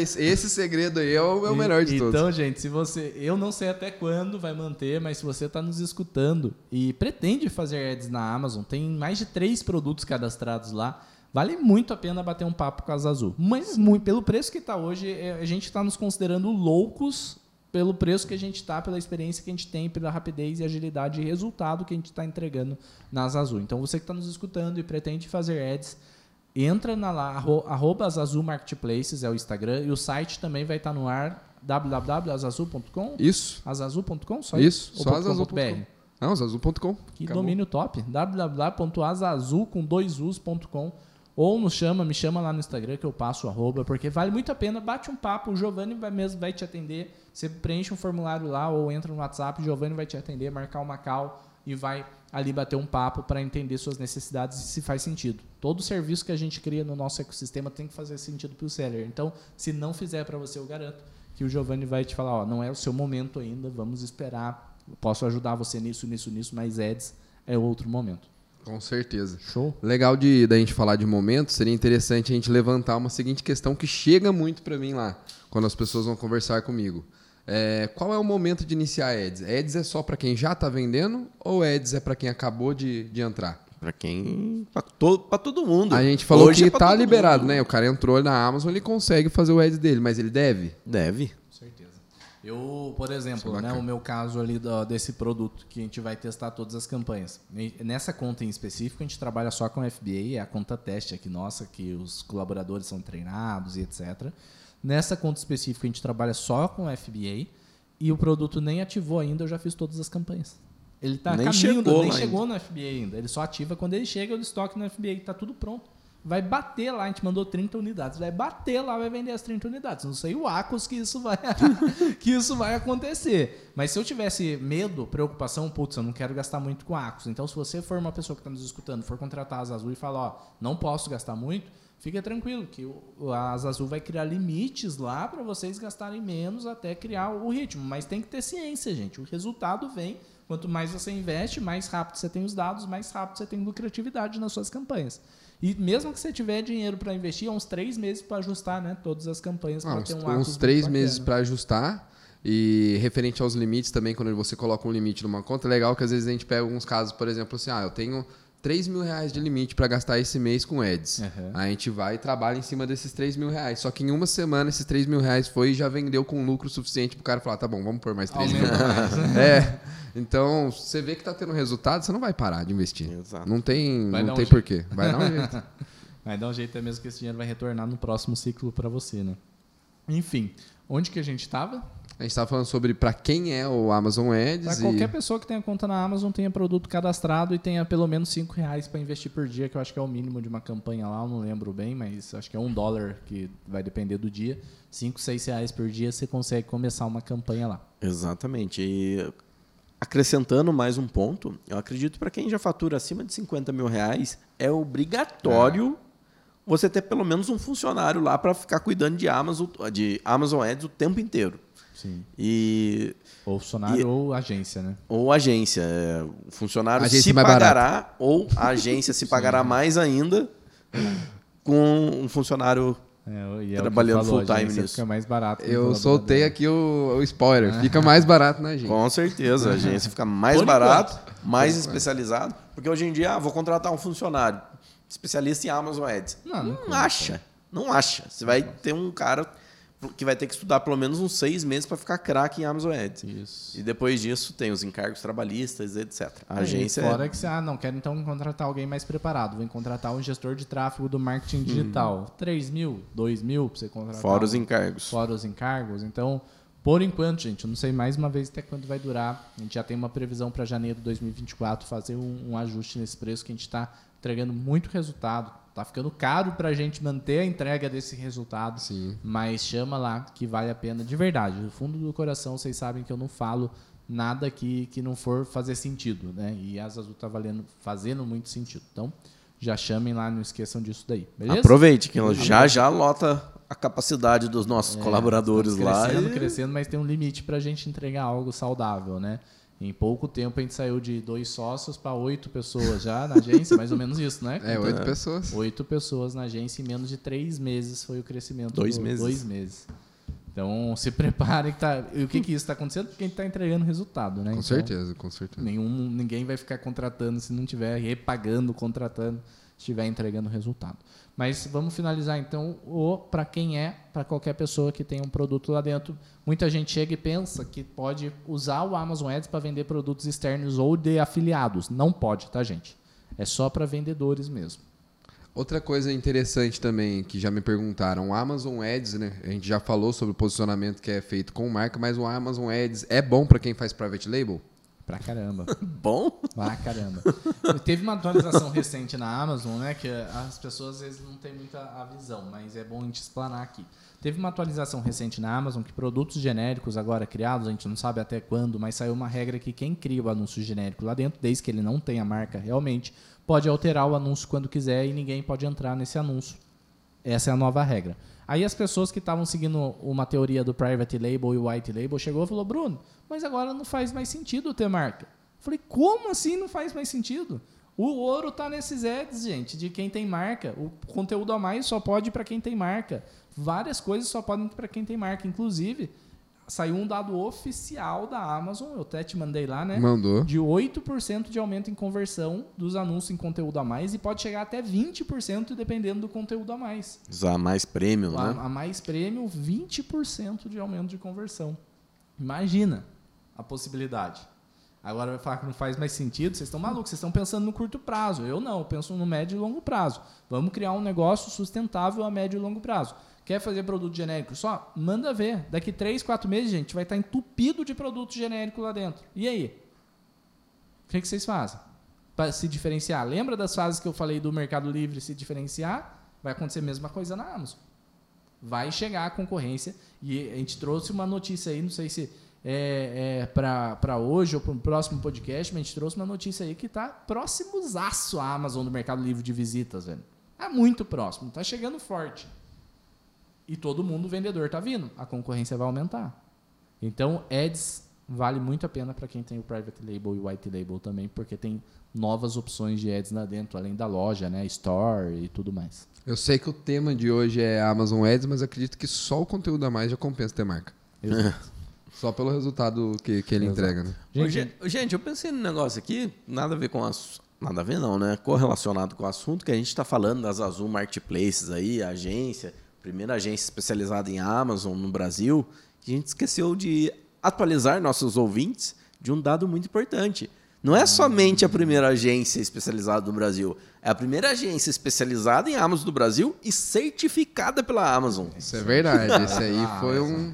Esse, esse segredo aí é o, é o melhor de todos. Então, gente, se você. Eu não sei até quando vai manter, mas se você está nos escutando e pretende fazer ads na Amazon, tem mais de três produtos cadastrados lá. Vale muito a pena bater um papo com a Azul. Mas muito, pelo preço que está hoje, é, a gente está nos considerando loucos pelo preço que a gente está, pela experiência que a gente tem, pela rapidez e agilidade e resultado que a gente está entregando nas Azul. Então, você que está nos escutando e pretende fazer ads, entra na lá, arro, arroba Azul Marketplaces, é o Instagram, e o site também vai estar no ar, www.azazul.com? Isso. Azazul.com? Só Isso, Ou só azazul.com. Não, azul.com. Que Acabou. domínio top. www.azazul com dois us.com ou nos chama, me chama lá no Instagram que eu passo o arroba, porque vale muito a pena, bate um papo, o Giovanni vai mesmo vai te atender, você preenche um formulário lá ou entra no WhatsApp, o Giovanni vai te atender, marcar uma call e vai ali bater um papo para entender suas necessidades e se faz sentido. Todo serviço que a gente cria no nosso ecossistema tem que fazer sentido para o seller. Então, se não fizer para você, eu garanto que o Giovanni vai te falar, ó, não é o seu momento ainda, vamos esperar, posso ajudar você nisso, nisso, nisso, mas ads é outro momento. Com certeza. Show? Legal de da gente falar de momento, seria interessante a gente levantar uma seguinte questão que chega muito para mim lá, quando as pessoas vão conversar comigo. É, qual é o momento de iniciar ads? Ads é só para quem já está vendendo ou ads é para quem acabou de, de entrar? Pra quem. Pra, to, pra todo mundo. A gente falou Hoje que é tá todo liberado, mundo. né? O cara entrou na Amazon, ele consegue fazer o ads dele, mas ele deve? Deve. Eu, por exemplo, é né, o meu caso ali do- desse produto que a gente vai testar todas as campanhas. Nessa conta em específico, a gente trabalha só com FBA, é a conta teste aqui nossa, que os colaboradores são treinados e etc. Nessa conta específica, a gente trabalha só com FBA e o produto nem ativou ainda, eu já fiz todas as campanhas. Ele está caminho, chegou nem chegou no FBA ainda. Ele só ativa quando ele chega, eu estoque no FBA, está tudo pronto. Vai bater lá, a gente mandou 30 unidades. Vai bater lá, vai vender as 30 unidades. Não sei o Acos que isso vai [laughs] que isso vai acontecer. Mas se eu tivesse medo, preocupação, putz, eu não quero gastar muito com Acos. Então, se você for uma pessoa que está nos escutando, for contratar as Azul e falar, ó, não posso gastar muito, fica tranquilo, que a Azul vai criar limites lá para vocês gastarem menos até criar o ritmo. Mas tem que ter ciência, gente. O resultado vem. Quanto mais você investe, mais rápido você tem os dados, mais rápido você tem lucratividade nas suas campanhas. E mesmo que você tiver dinheiro para investir, é uns três meses para ajustar né, todas as campanhas Ah, para ter um uns três meses para ajustar. E referente aos limites também, quando você coloca um limite numa conta, é legal que às vezes a gente pega alguns casos, por exemplo, assim, ah, eu tenho 3 mil reais de limite para gastar esse mês com ads. Uhum. A gente vai e trabalha em cima desses 3 mil reais. Só que em uma semana esses 3 mil reais foi e já vendeu com lucro suficiente pro cara falar, tá bom, vamos pôr mais 3 mil. Mais. [laughs] É. Então, você vê que tá tendo resultado, você não vai parar de investir. Exato. Não tem, Vai dar não um tem jeito. porquê. Vai dar um jeito. [laughs] Vai dar um jeito é mesmo que esse dinheiro vai retornar no próximo ciclo para você, né? Enfim, onde que a gente estava? A gente tava falando sobre para quem é o Amazon Ads Para e qualquer pessoa que tenha conta na Amazon, tenha produto cadastrado e tenha pelo menos 5 reais para investir por dia, que eu acho que é o mínimo de uma campanha lá, eu não lembro bem, mas acho que é um dólar que vai depender do dia. 5, 6 reais por dia você consegue começar uma campanha lá. Exatamente. E acrescentando mais um ponto, eu acredito para quem já fatura acima de 50 mil reais, é obrigatório você ter pelo menos um funcionário lá para ficar cuidando de Amazon, de Amazon Ads o tempo inteiro. Sim. E Ou funcionário E- ou agência, né? ou agência, é, o funcionário Agência se pagará ou a agência se [laughs] pagará mais ainda com um funcionário É, e é o que Trabalhando full time agência nisso. Fica mais barato. eu soltei aqui o, o spoiler. Fica mais barato na gente. Com certeza, a agência fica mais Por barato, mais especializado, porque hoje em dia, ah, vou contratar um funcionário especialista em Amazon Ads. Não, não Não, acha, não acha. Você vai ter um cara que vai ter que estudar pelo menos uns seis meses para ficar craque em Amazon Ads. Isso. E depois disso tem os encargos trabalhistas, etc. A Aí, agência é- Fora que você, ah, não, quero então contratar alguém mais preparado. Vou contratar um gestor de tráfego do marketing digital. 3 mil, 2 mil pra você contratar. Uhum. fora os encargos. Fora os encargos. Então, por enquanto, gente, eu não sei mais uma vez até quanto vai durar. A gente já tem uma previsão para janeiro de 2024 fazer um, um ajuste nesse preço que a gente está entregando muito resultado. Tá ficando caro para a gente manter a entrega desse resultado. Sim. Mas chama lá que vale a pena de verdade. Do fundo do coração, vocês sabem que eu não falo nada que, que não for fazer sentido, né? E a Asa Azul tá valendo, fazendo muito sentido. Então, já chamem lá, não esqueçam disso daí. Beleza? Aproveite, que já já lota a capacidade dos nossos colaboradores estamos lá. Crescendo, e- crescendo, mas tem um limite para a gente entregar algo saudável, né? Em pouco tempo a gente saiu de dois sócios para oito pessoas já na agência, mais ou menos isso, né? É, oito pessoas. Oito pessoas na agência em menos de três meses foi o crescimento. Dois do- meses. Dois meses. Então se preparem que tá. E o que, que isso está acontecendo? Porque a gente está entregando resultado, né? Com Então, certeza, com certeza. Nenhum, ninguém vai ficar contratando se não estiver repagando, contratando, estiver entregando resultado. Mas vamos finalizar então o para quem é, para qualquer pessoa que tem um produto lá dentro. Muita gente chega e pensa que pode usar o Amazon Ads para vender produtos externos ou de afiliados. Não pode, tá, gente? É só para vendedores mesmo. Outra coisa interessante também, que já me perguntaram, o Amazon Ads, né? A gente já falou sobre o posicionamento que é feito com marca, mas o Amazon Ads é bom para quem faz private label? Pra caramba. [laughs] Bom, Pra caramba. Teve uma atualização recente na Amazon, né? Que as pessoas às vezes não têm muita a visão, mas é bom a gente explanar aqui. Teve uma atualização recente na Amazon que produtos genéricos agora criados, a gente não sabe até quando, mas saiu uma regra que quem cria o anúncio genérico lá dentro, desde que ele não tenha marca realmente, pode alterar o anúncio quando quiser e ninguém pode entrar nesse anúncio. Essa é a nova regra. Aí as pessoas que estavam seguindo uma teoria do private label e white label chegou e falou: Bruno, mas agora não faz mais sentido ter marca. Eu falei: como assim não faz mais sentido? O ouro tá nesses ads, gente, de quem tem marca. O conteúdo a mais só pode para quem tem marca. Várias coisas só podem para quem tem marca. Inclusive, saiu um dado oficial da Amazon, eu até te mandei lá, né? Mandou. de 8% de aumento em conversão dos anúncios em conteúdo a mais e pode chegar até 20% dependendo do conteúdo a mais. usar mais prêmio, A, né? a mais prêmio, 20% de aumento de conversão. Imagina a possibilidade. Agora vai falar que não faz mais sentido, vocês estão malucos, vocês estão pensando no curto prazo. Eu não, eu penso no médio e longo prazo. Vamos criar um negócio sustentável a médio e longo prazo. Quer fazer produto genérico só? Manda ver. Daqui 3, 4 meses, gente, vai estar entupido de produto genérico lá dentro. E aí? O que, que vocês fazem? Para se diferenciar. Lembra das fases que eu falei do Mercado Livre se diferenciar? Vai acontecer a mesma coisa na Amazon. Vai chegar a concorrência. E a gente trouxe uma notícia aí, não sei se é, é para hoje ou para o próximo podcast, mas a gente trouxe uma notícia aí que está próximozaço à Amazon do Mercado Livre de visitas, velho. É muito próximo, tá chegando forte. E todo mundo, vendedor, tá vindo. A concorrência vai aumentar. Então, ads vale muito a pena para quem tem o private label e o white label também, porque tem novas opções de ads lá dentro, além da loja, né, store e tudo mais. Eu sei que o tema de hoje é Amazon Ads, mas acredito que só o conteúdo a mais já compensa ter marca. [laughs] Só pelo resultado que, que ele Exato. entrega, né? Gente, Gente, gente, eu pensei num negócio aqui, nada a ver com as. Nada a ver não, né? Correlacionado com o assunto que a gente está falando das Azul Marketplaces aí, a agência, primeira agência especializada em Amazon no Brasil, que a gente esqueceu de atualizar nossos ouvintes de um dado muito importante. Não é somente a primeira agência especializada no Brasil, é a primeira agência especializada em Amazon do Brasil e certificada pela Amazon. Isso é verdade. Esse aí foi um.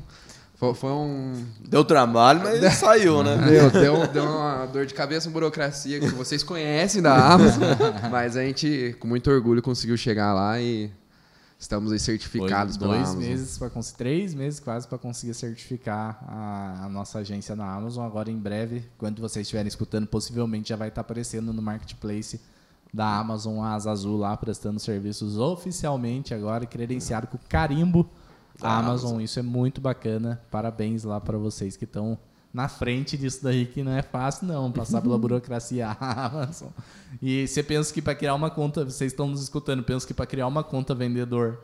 Foi, foi um. Deu trabalho, mas [laughs] saiu, né? Deu, deu, deu uma dor de cabeça, uma burocracia que vocês conhecem da Amazon, mas a gente, com muito orgulho, conseguiu chegar lá e estamos aí certificados Foi dois Amazon. meses para conseguir, três meses quase para conseguir certificar a, a nossa agência na Amazon. Agora em breve, quando vocês estiverem escutando, possivelmente já vai estar aparecendo no marketplace da Amazon a Asa Azul lá prestando serviços oficialmente agora credenciado com carimbo da Da Amazon. Isso é muito bacana. Parabéns lá para vocês que estão na frente disso daí que não é fácil não passar pela burocracia [laughs] Amazon. E você pensa que para criar uma conta, vocês estão nos escutando, pensa que para criar uma conta vendedor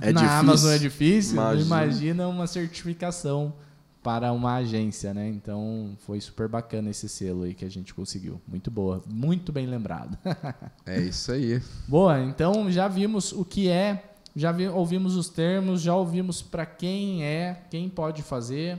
É [laughs] na difícil. Amazon é difícil, Imagina. imagina. uma certificação para uma agência, né? Então foi super bacana esse selo aí que a gente conseguiu. Muito boa, muito bem lembrado. [laughs] É isso aí. Boa, então já vimos o que é, já vi- ouvimos os termos, já ouvimos para quem é, quem pode fazer.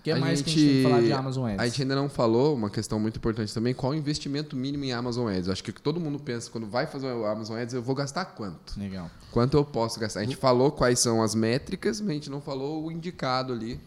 O que A mais que a gente tem que falar de Amazon Ads? A gente ainda não falou, uma questão muito importante também, qual o investimento mínimo em Amazon Ads? Eu acho que todo mundo pensa, quando vai fazer o Amazon Ads, eu vou gastar quanto? Legal. Quanto eu posso gastar? A gente falou quais são as métricas, mas a gente não falou o indicado ali.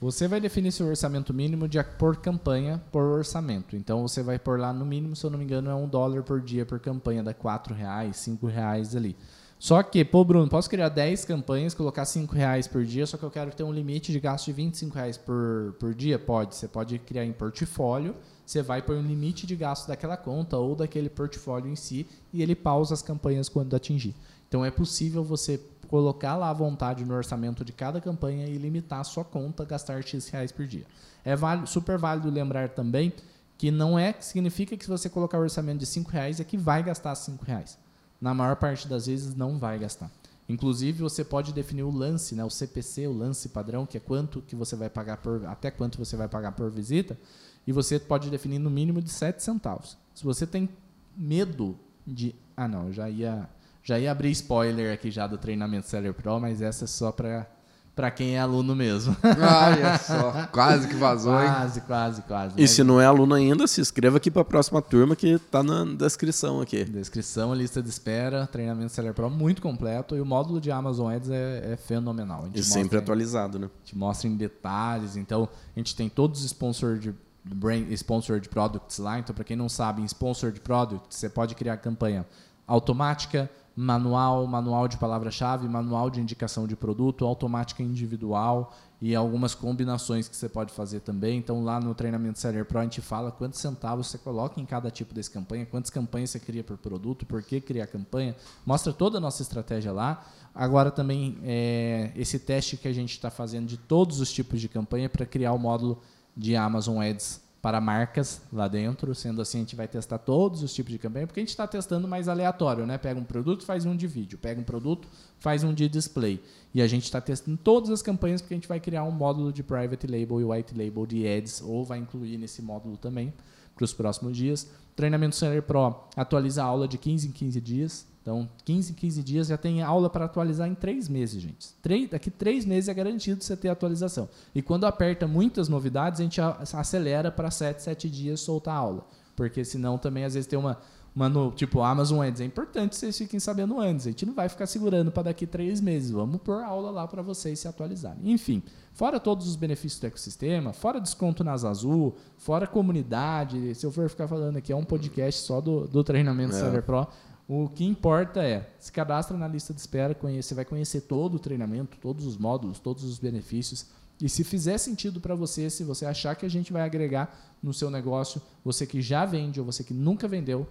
Você vai definir seu orçamento mínimo de, por campanha, por orçamento. Então você vai pôr lá no mínimo, se eu não me engano, é um dólar por dia por campanha, dá quatro reais, cinco reais ali. Só que, pô, Bruno, posso criar 10 campanhas, colocar 5 reais por dia, só que eu quero ter um limite de gasto de 25 reais por, por dia? Pode. Você pode criar em portfólio, você vai pôr um limite de gasto daquela conta ou daquele portfólio em si e ele pausa as campanhas quando atingir. Então é possível você colocar lá à vontade no orçamento de cada campanha e limitar a sua conta, gastar X reais por dia. É válido, super válido lembrar também que não é significa que se você colocar o orçamento de 5 reais é que vai gastar 5 reais. Na maior parte das vezes não vai gastar. Inclusive você pode definir o lance, né, o CPC, o lance padrão, que é quanto que você vai pagar por até quanto você vai pagar por visita, e você pode definir no mínimo de 7 centavos. Se você tem medo de, ah não, já ia já ia abrir spoiler aqui já do treinamento Seller Pro, mas essa é só para para quem é aluno mesmo. Olha [laughs] só, quase que vazou, quase, hein? Quase, quase, E se não é aluno ainda, se inscreva aqui para a próxima turma que está na descrição aqui. Descrição, lista de espera, treinamento Seller Pro muito completo e o módulo de Amazon Ads é, é fenomenal. E sempre atualizado, né? Te mostra em detalhes, então a gente tem todos os sponsors de brand, sponsored products lá, então para quem não sabe, em sponsored products você pode criar campanha automática, manual, manual de palavra-chave, manual de indicação de produto, automática individual e algumas combinações que você pode fazer também. Então, lá no treinamento Seller Pro, a gente fala quantos centavos você coloca em cada tipo desse campanha, quantas campanhas você cria por produto, por que criar campanha. Mostra toda a nossa estratégia lá. Agora, também, é, esse teste que a gente está fazendo de todos os tipos de campanha para criar o módulo de Amazon Ads para marcas lá dentro. Sendo assim, a gente vai testar todos os tipos de campanha, porque a gente está testando mais aleatório, né? Pega um produto, faz um de vídeo, pega um produto, faz um de display. E a gente está testando todas as campanhas, porque a gente vai criar um módulo de private label e white label de ads, ou vai incluir nesse módulo também para os próximos dias. Treinamento Seller Pro atualiza a aula de 15 em 15 dias. Então, 15 em 15 dias já tem aula para atualizar em 3 meses, gente. Daqui 3 meses é garantido você ter atualização. E quando aperta muitas novidades, a gente acelera para 7, 7 dias soltar a aula. Porque senão também, às vezes, tem uma, uma no, tipo Amazon Ads. É importante vocês fiquem sabendo antes. A gente não vai ficar segurando para daqui 3 meses. Vamos pôr aula lá para vocês se atualizarem. Enfim, fora todos os benefícios do ecossistema, fora desconto nas Azul, fora comunidade. Se eu for ficar falando aqui, é um podcast só do, do treinamento é. Pro o que importa é, se cadastra na lista de espera, conhece, você vai conhecer todo o treinamento, todos os módulos, todos os benefícios. E se fizer sentido para você, se você achar que a gente vai agregar no seu negócio, você que já vende ou você que nunca vendeu,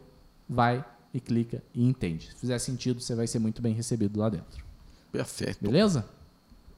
vai e clica e entende. Se fizer sentido, você vai ser muito bem recebido lá dentro. Perfeito. Beleza?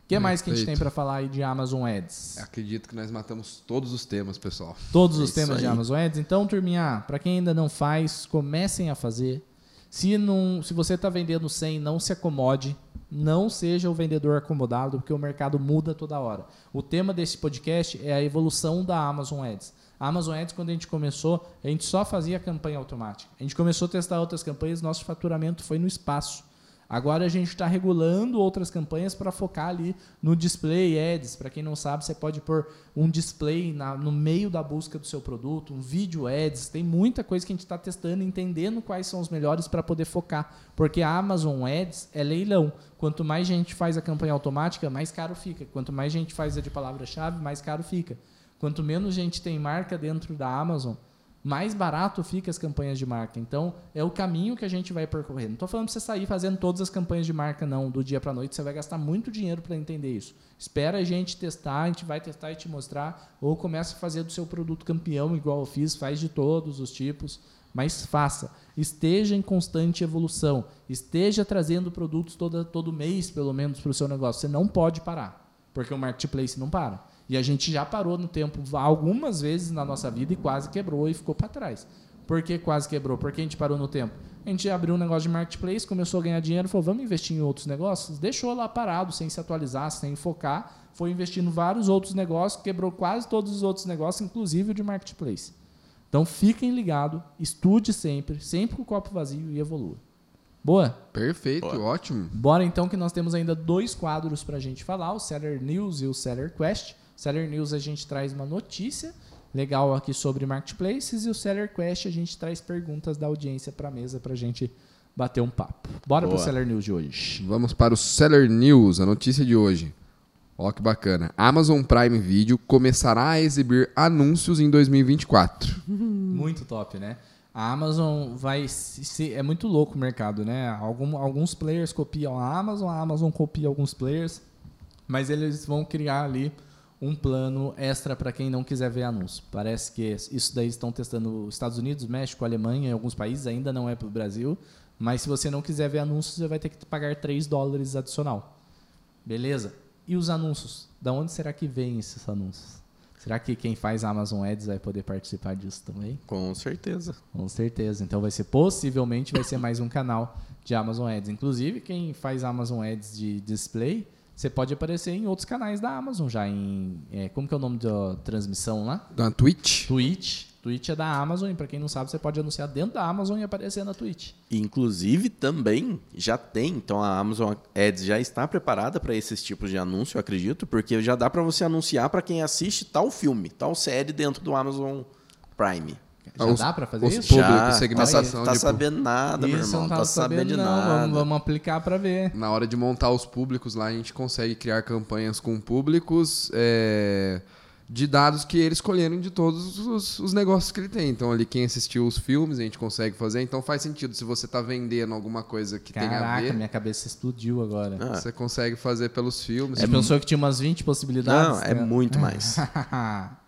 O que mais que a gente tem para falar aí de Amazon Ads? Acredito que nós matamos todos os temas, pessoal. Todos os temas aí. de Amazon Ads. Então, turminha, para quem ainda não faz, comecem a fazer se, não, se você está vendendo 100, não se acomode. Não seja o vendedor acomodado, porque o mercado muda toda hora. O tema desse podcast é a evolução da Amazon Ads. A Amazon Ads, quando a gente começou, a gente só fazia campanha automática. A gente começou a testar outras campanhas, nosso faturamento foi no espaço. Agora a gente está regulando outras campanhas para focar ali no display ads. Para quem não sabe, você pode pôr um display na, no meio da busca do seu produto, um vídeo ads. Tem muita coisa que a gente está testando, entendendo quais são os melhores para poder focar. Porque a Amazon Ads é leilão. Quanto mais gente faz a campanha automática, mais caro fica. Quanto mais gente faz a de palavra-chave, mais caro fica. Quanto menos gente tem marca dentro da Amazon, mais barato fica as campanhas de marca. Então, é o caminho que a gente vai percorrer. Não estou falando para você sair fazendo todas as campanhas de marca, não, do dia para a noite. Você vai gastar muito dinheiro para entender isso. Espera a gente testar, a gente vai testar e te mostrar. Ou começa a fazer do seu produto campeão, igual eu fiz, faz de todos os tipos. Mas faça. Esteja em constante evolução. Esteja trazendo produtos todo, todo mês, pelo menos, para o seu negócio. Você não pode parar, porque o marketplace não para. E a gente já parou no tempo algumas vezes na nossa vida e quase quebrou e ficou para trás. Por que quase quebrou? Porque a gente parou no tempo. A gente abriu um negócio de marketplace, começou a ganhar dinheiro, falou, vamos investir em outros negócios? Deixou lá parado, sem se atualizar, sem focar. Foi investindo em vários outros negócios, quebrou quase todos os outros negócios, inclusive o de marketplace. Então fiquem ligados, estude sempre, sempre com o copo vazio e evolua. Boa? Perfeito, Boa. ótimo. Bora então que nós temos ainda dois quadros para a gente falar, o Seller News e o Seller Quest. Seller News a gente traz uma notícia legal aqui sobre marketplaces e o Seller Quest a gente traz perguntas da audiência para a mesa para a gente bater um papo. Bora para o Seller News de hoje. Vamos para o Seller News, a notícia de hoje. Ó que bacana. Amazon Prime Video começará a exibir anúncios em 2024. [laughs] Muito top, né? A Amazon vai se, é muito louco o mercado, né? Algum, alguns players copiam a Amazon, a Amazon copia alguns players, mas eles vão criar ali um plano extra para quem não quiser ver anúncio. Parece que isso daí estão testando Estados Unidos, México, Alemanha, em alguns países, ainda não é para o Brasil, Mas se você não quiser ver anúncios, você vai ter que pagar 3 dólares adicional. Beleza? E os anúncios? Da onde será que vem esses anúncios? Será que quem faz Amazon Ads vai poder participar disso também? Com certeza. Com certeza. Então vai ser possivelmente vai ser mais um canal de Amazon Ads. Inclusive, quem faz Amazon Ads de display, você pode aparecer em outros canais da Amazon já em é, como que é o nome da transmissão lá? Na Twitch? Twitch. Twitch é da Amazon e para quem não sabe, você pode anunciar dentro da Amazon e aparecer na Twitch. Inclusive também já tem, então a Amazon Ads já está preparada para esses tipos de anúncio, eu acredito, porque já dá para você anunciar para quem assiste tal filme, tal série dentro do Amazon Prime. Já Os- dá para fazer os isso? público, já, segmentação tá, tá de sabendo nada, meu Isso irmão, não tá tava sabendo de não. nada. Vamos, vamos aplicar para ver. Na hora de montar os públicos lá, a gente consegue criar campanhas com públicos é, de dados que eles escolheram de todos os, os negócios que ele tem. Então, ali, quem assistiu os filmes, a gente consegue fazer. Então, faz sentido. Se você está vendendo alguma coisa que tem a Caraca, ver, minha cabeça explodiu agora. Ah, você consegue fazer pelos filmes. Você pensou que tinha umas 20 possibilidades? Não, é muito mais. [laughs]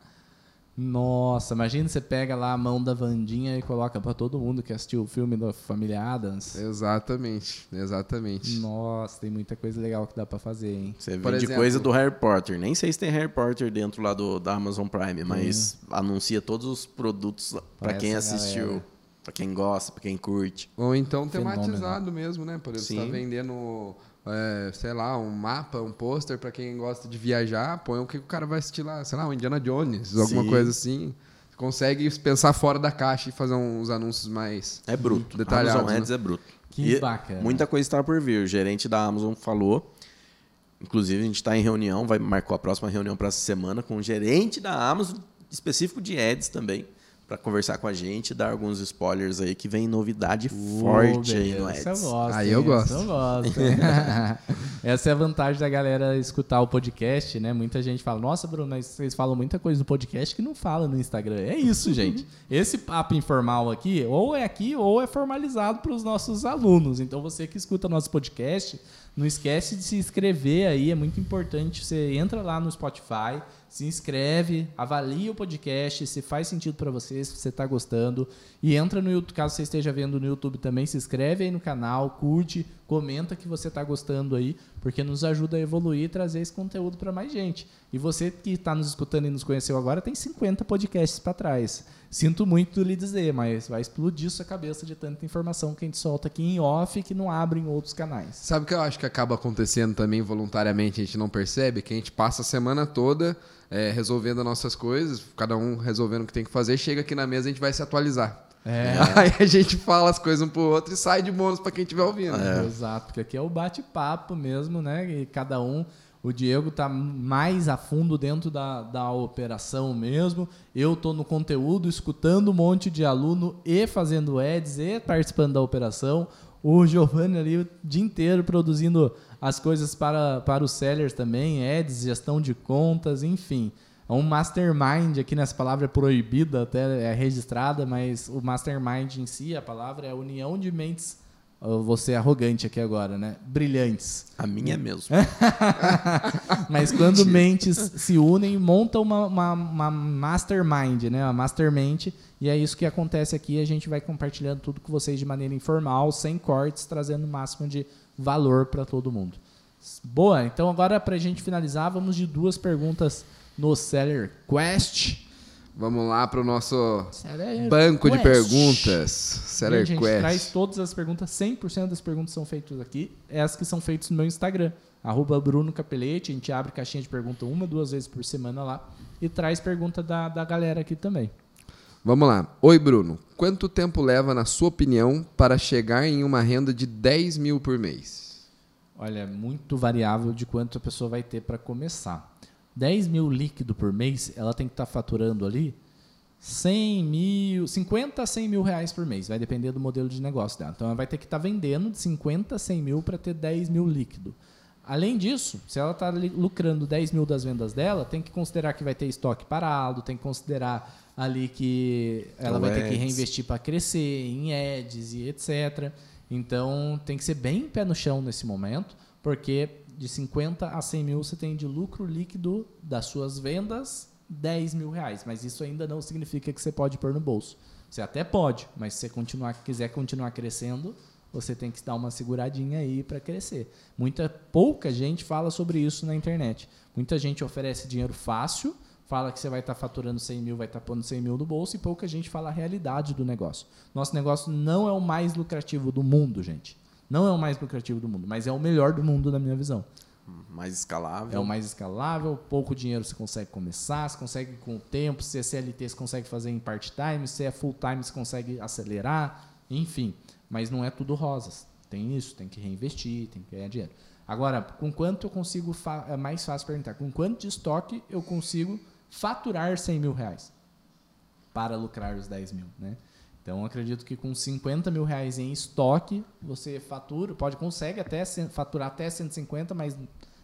Nossa, imagina você pega lá a mão da Vandinha e coloca pra todo mundo que assistiu o filme da Família Adams. Exatamente, exatamente. Nossa, tem muita coisa legal que dá pra fazer, hein? Você Por vende exemplo- coisa do Harry Potter. Nem sei se tem Harry Potter dentro lá do, da Amazon Prime, mas anuncia todos os produtos Pra para quem assistiu, galera. para quem gosta, para quem curte. Ou então Fenômeno. tematizado mesmo, né? Por exemplo, você tá vendendo, é, sei lá, um mapa, um pôster pra quem gosta de viajar, põe o que o cara vai assistir lá, sei lá, um Indiana Jones, alguma Sim. coisa assim. Consegue pensar fora da caixa e fazer uns anúncios mais. É bruto. Detalhados, Amazon Ads né? é bruto. Que E bacana. Muita coisa está por vir. O gerente da Amazon falou. Inclusive, a gente está em reunião, vai marcou a próxima reunião para essa semana com o gerente da Amazon, específico de ads também, para conversar com a gente, dar alguns spoilers aí que vem novidade forte aí no Essa eu gosto. Aí eu gosto. Essa eu gosto. [laughs] Essa é a vantagem da galera escutar o podcast, né? Muita gente fala, nossa, Bruno, mas vocês falam muita coisa no podcast que não fala no Instagram. É isso, gente. Esse papo informal aqui, ou é aqui, ou é formalizado para os nossos alunos. Então, você que escuta nosso podcast, não esquece de se inscrever aí, é muito importante. Você entra lá no Spotify, se inscreve, avalia o podcast, se faz sentido para você, se você está gostando. E entra no YouTube, caso você esteja vendo no YouTube também, se inscreve aí no canal, curte, comenta que você está gostando aí, porque nos ajuda a evoluir e trazer esse conteúdo para mais gente. E você que está nos escutando e nos conheceu agora, tem 50 podcasts para trás. Sinto muito lhe dizer, mas vai explodir sua cabeça de tanta informação que a gente solta aqui em off que não abre em outros canais. Sabe o que eu acho que acaba acontecendo também voluntariamente, a gente não percebe? Que a gente passa a semana toda é, resolvendo as nossas coisas, cada um resolvendo o que tem que fazer, chega aqui na mesa a gente vai se atualizar. É. Aí a gente fala as coisas um pro outro e sai de bônus pra quem estiver ouvindo. Exato, porque aqui é o bate-papo mesmo, né? E cada um, o Diego tá mais a fundo dentro da, da operação mesmo. Eu tô no conteúdo, escutando um monte de aluno e fazendo ads e participando da operação. O Giovanni ali o dia inteiro produzindo as coisas para, para os sellers também, ads, gestão de contas, enfim. É um mastermind aqui nessa palavra é proibida, até é registrada, mas o mastermind em si, a palavra é a união de mentes. Eu vou ser arrogante aqui agora, né? Brilhantes. A minha é mesmo. [laughs] Mas quando mentes se unem, montam uma, uma, uma mastermind, né? Uma mastermente. E é isso que acontece aqui. A gente vai compartilhando tudo com vocês de maneira informal, sem cortes, trazendo o máximo de valor para todo mundo. Boa, então agora para a gente finalizar, vamos de duas perguntas no Seller Quest. Vamos lá pro nosso Seller banco de Quest. perguntas. Seller a gente Quest. traz todas as perguntas, 100% das perguntas são feitas aqui, as que são feitas no meu Instagram, arroba Bruno Capelete, a gente abre caixinha de pergunta uma, duas vezes por semana lá e traz pergunta da, da galera aqui também. Vamos lá. Oi, Bruno. Quanto tempo leva, na sua opinião, para chegar em uma renda de 10 mil por mês? Olha, é muito variável de quanto a pessoa vai ter para começar. 10 mil líquido por mês, ela tem que estar faturando ali 100 mil, 50 a 100 mil reais por mês. Vai depender do modelo de negócio dela. Então, ela vai ter que estar vendendo de 50 a 100 mil para ter 10 mil líquido. Além disso, se ela está lucrando 10 mil das vendas dela, tem que considerar que vai ter estoque parado, tem que considerar ali que ela O vai ter que ads. reinvestir para crescer em ads e etc. Então tem que ser bem pé no chão nesse momento, porque de 50 a 100 mil você tem de lucro líquido das suas vendas 10 mil reais. Mas isso ainda não significa que você pode pôr no bolso. Você até pode, mas se você continuar, quiser continuar crescendo, você tem que dar uma seguradinha aí para crescer. Muita pouca gente fala sobre isso na internet. Muita gente oferece dinheiro fácil, fala que você vai estar tá faturando 100 mil, vai estar tá pondo 100 mil no bolso e pouca gente fala a realidade do negócio. Nosso negócio não é o mais lucrativo do mundo, gente. Não é o mais lucrativo do mundo, mas é o melhor do mundo na minha visão. Mais escalável. É o mais escalável, pouco dinheiro você consegue começar, você consegue com o tempo, se é CLT você consegue fazer em part-time, se é full-time você consegue acelerar, enfim. Mas não é tudo rosas. Tem isso, tem que reinvestir, tem que ganhar dinheiro. Agora, com quanto eu consigo, é mais fácil perguntar, com quanto de estoque eu consigo faturar 100 mil reais para lucrar os 10 mil, né? Então, acredito que com 50 mil reais em estoque, você fatura, pode consegue até faturar até 150, mas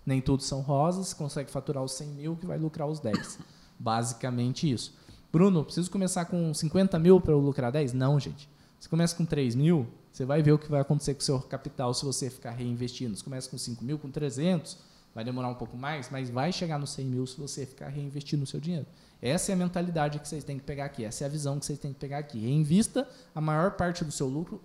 nem tudo são rosas, consegue faturar os 100 mil que vai lucrar os 10. Basicamente isso. Bruno, preciso começar com 50 mil para eu lucrar 10? Não, gente. Você começa com 3 mil, você vai ver o que vai acontecer com o seu capital se você ficar reinvestindo. Você começa com 5 mil, com 300, vai demorar um pouco mais, mas vai chegar nos 100 mil se você ficar reinvestindo o seu dinheiro. Essa é a mentalidade que vocês têm que pegar aqui. Essa é a visão que vocês têm que pegar aqui. Reinvista a maior parte do seu lucro,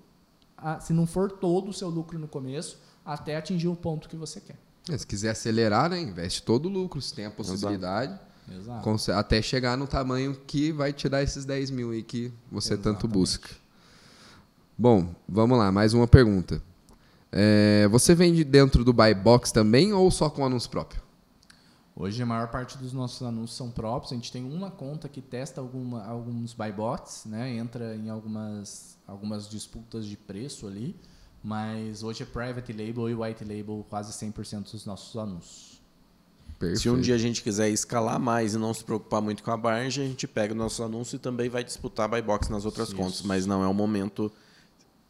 se não for todo o seu lucro no começo, até atingir o ponto que você quer. É, se quiser acelerar, né, investe todo o lucro, se tem a possibilidade. Exato. Até chegar no tamanho que vai te dar esses 10 mil aí que você Exatamente. tanto busca. Bom, vamos lá, mais uma pergunta. É, você vende dentro do buy box também ou só com anúncio próprio? Hoje a maior parte dos nossos anúncios são próprios. A gente tem uma conta que testa alguma, alguns buy bots, né? entra em algumas, algumas disputas de preço ali, mas hoje é private label e white label quase 100% dos nossos anúncios. Perfeito. Se um dia a gente quiser escalar mais e não se preocupar muito com a margem, a gente pega o nosso anúncio e também vai disputar buy box nas outras Isso. contas, mas não é o momento,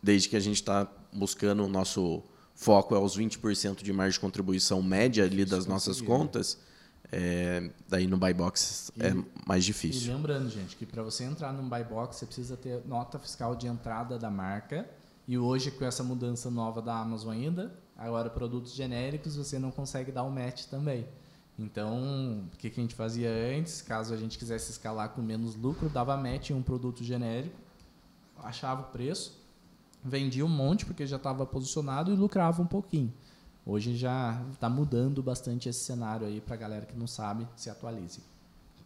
desde que a gente está buscando o nosso foco é os 20% de margem de contribuição média ali das nossas contas é, daí no buy box e, é mais difícil. E lembrando, gente, que para você entrar no buy box você precisa ter nota fiscal de entrada da marca. E hoje, com essa mudança nova da Amazon ainda, agora produtos genéricos você não consegue dar o um match também. Então, o que, que a gente fazia antes? Caso a gente quisesse escalar com menos lucro, dava match em um produto genérico, achava o preço, vendia um monte porque já estava posicionado e lucrava um pouquinho. Hoje já está mudando bastante esse cenário aí para a galera que não sabe, se atualize.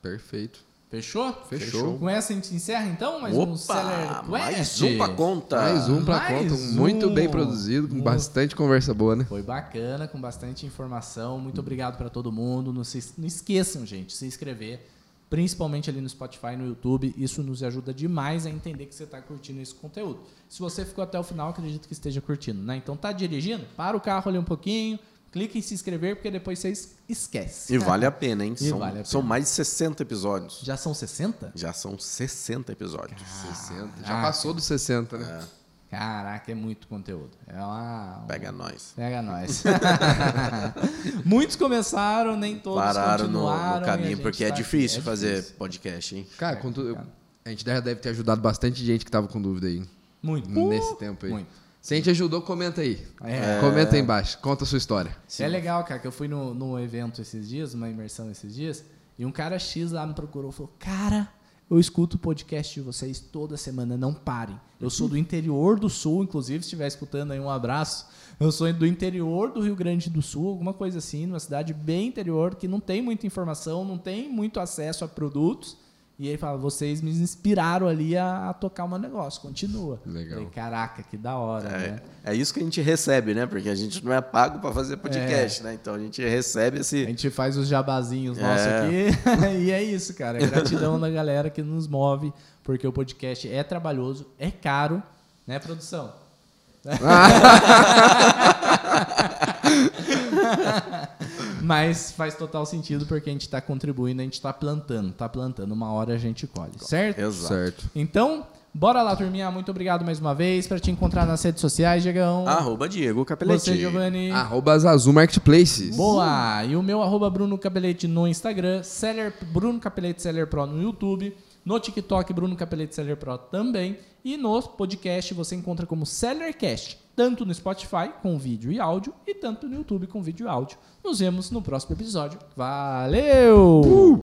Perfeito. Fechou? Fechou. Com essa a gente encerra então? Mais Opa, um Seller Mais um para conta. Mais um para conta. Um. Muito bem produzido, com bastante conversa boa, né? Foi bacana, com bastante informação. Muito obrigado para todo mundo. Não, se, não esqueçam, gente, se inscrever principalmente ali no Spotify, no YouTube. Isso nos ajuda demais a entender que você está curtindo esse conteúdo. Se você ficou até o final, acredito que esteja curtindo, né? Então tá dirigindo? Para o carro ali um pouquinho, clique em se inscrever, porque depois você esquece. E vale a pena, hein? [laughs] São, vale pena. são, mais de 60 episódios. Já são 60? Já são 60 episódios. 60. Já passou dos 60, né? É. Caraca, é muito conteúdo. É uma. Pega nós. Pega nós. [laughs] Muitos começaram, nem todos Pararam continuaram. No, no caminho, porque é tá é difícil aqui. fazer difícil. podcast, hein? Cara, é, a gente deve ter ajudado bastante gente que estava com dúvida aí. Muito. Nesse tempo aí. Muito. Se a gente ajudou, comenta aí. É. Comenta aí embaixo. Conta a sua história. Sim. É legal, cara, que eu fui no, no evento esses dias, uma imersão esses dias, e um cara X lá me procurou e falou: Cara eu escuto o podcast de vocês toda semana, não parem. Eu sou do interior do Sul, inclusive, se estiver escutando aí, um abraço. Eu sou do interior do Rio Grande do Sul, alguma coisa assim, numa cidade bem interior, que não tem muita informação, não tem muito acesso a produtos. E ele fala, vocês me inspiraram ali a, a tocar um negócio, continua. Legal. Falei, caraca, que da hora, é, né? É isso que a gente recebe, né? Porque a gente não é pago para fazer podcast, é. né? Então a gente recebe esse... A gente faz os jabazinhos é. nossos aqui [laughs] e é isso, cara. É gratidão da galera que nos move, porque o podcast é trabalhoso, é caro, né, produção? [laughs] Mas faz total sentido porque a gente está contribuindo, a gente está plantando, está plantando. Uma hora a gente colhe, certo? Exato. Certo. Então, Bora lá, turminha. Muito obrigado mais uma vez. Para te encontrar nas redes sociais, Diegão. Arroba Diego Capelete. Você, Giovanni. Arroba Zazu Marketplaces. Boa. E o meu arroba Bruno Capelete no Instagram. Seller, Bruno Capelete Seller Pro no YouTube. No TikTok, Bruno Capelete Seller Pro também. E no podcast você encontra como Sellercast, tanto no Spotify com vídeo e áudio, e tanto no YouTube com vídeo e áudio. Nos vemos no próximo episódio. Valeu! Uh!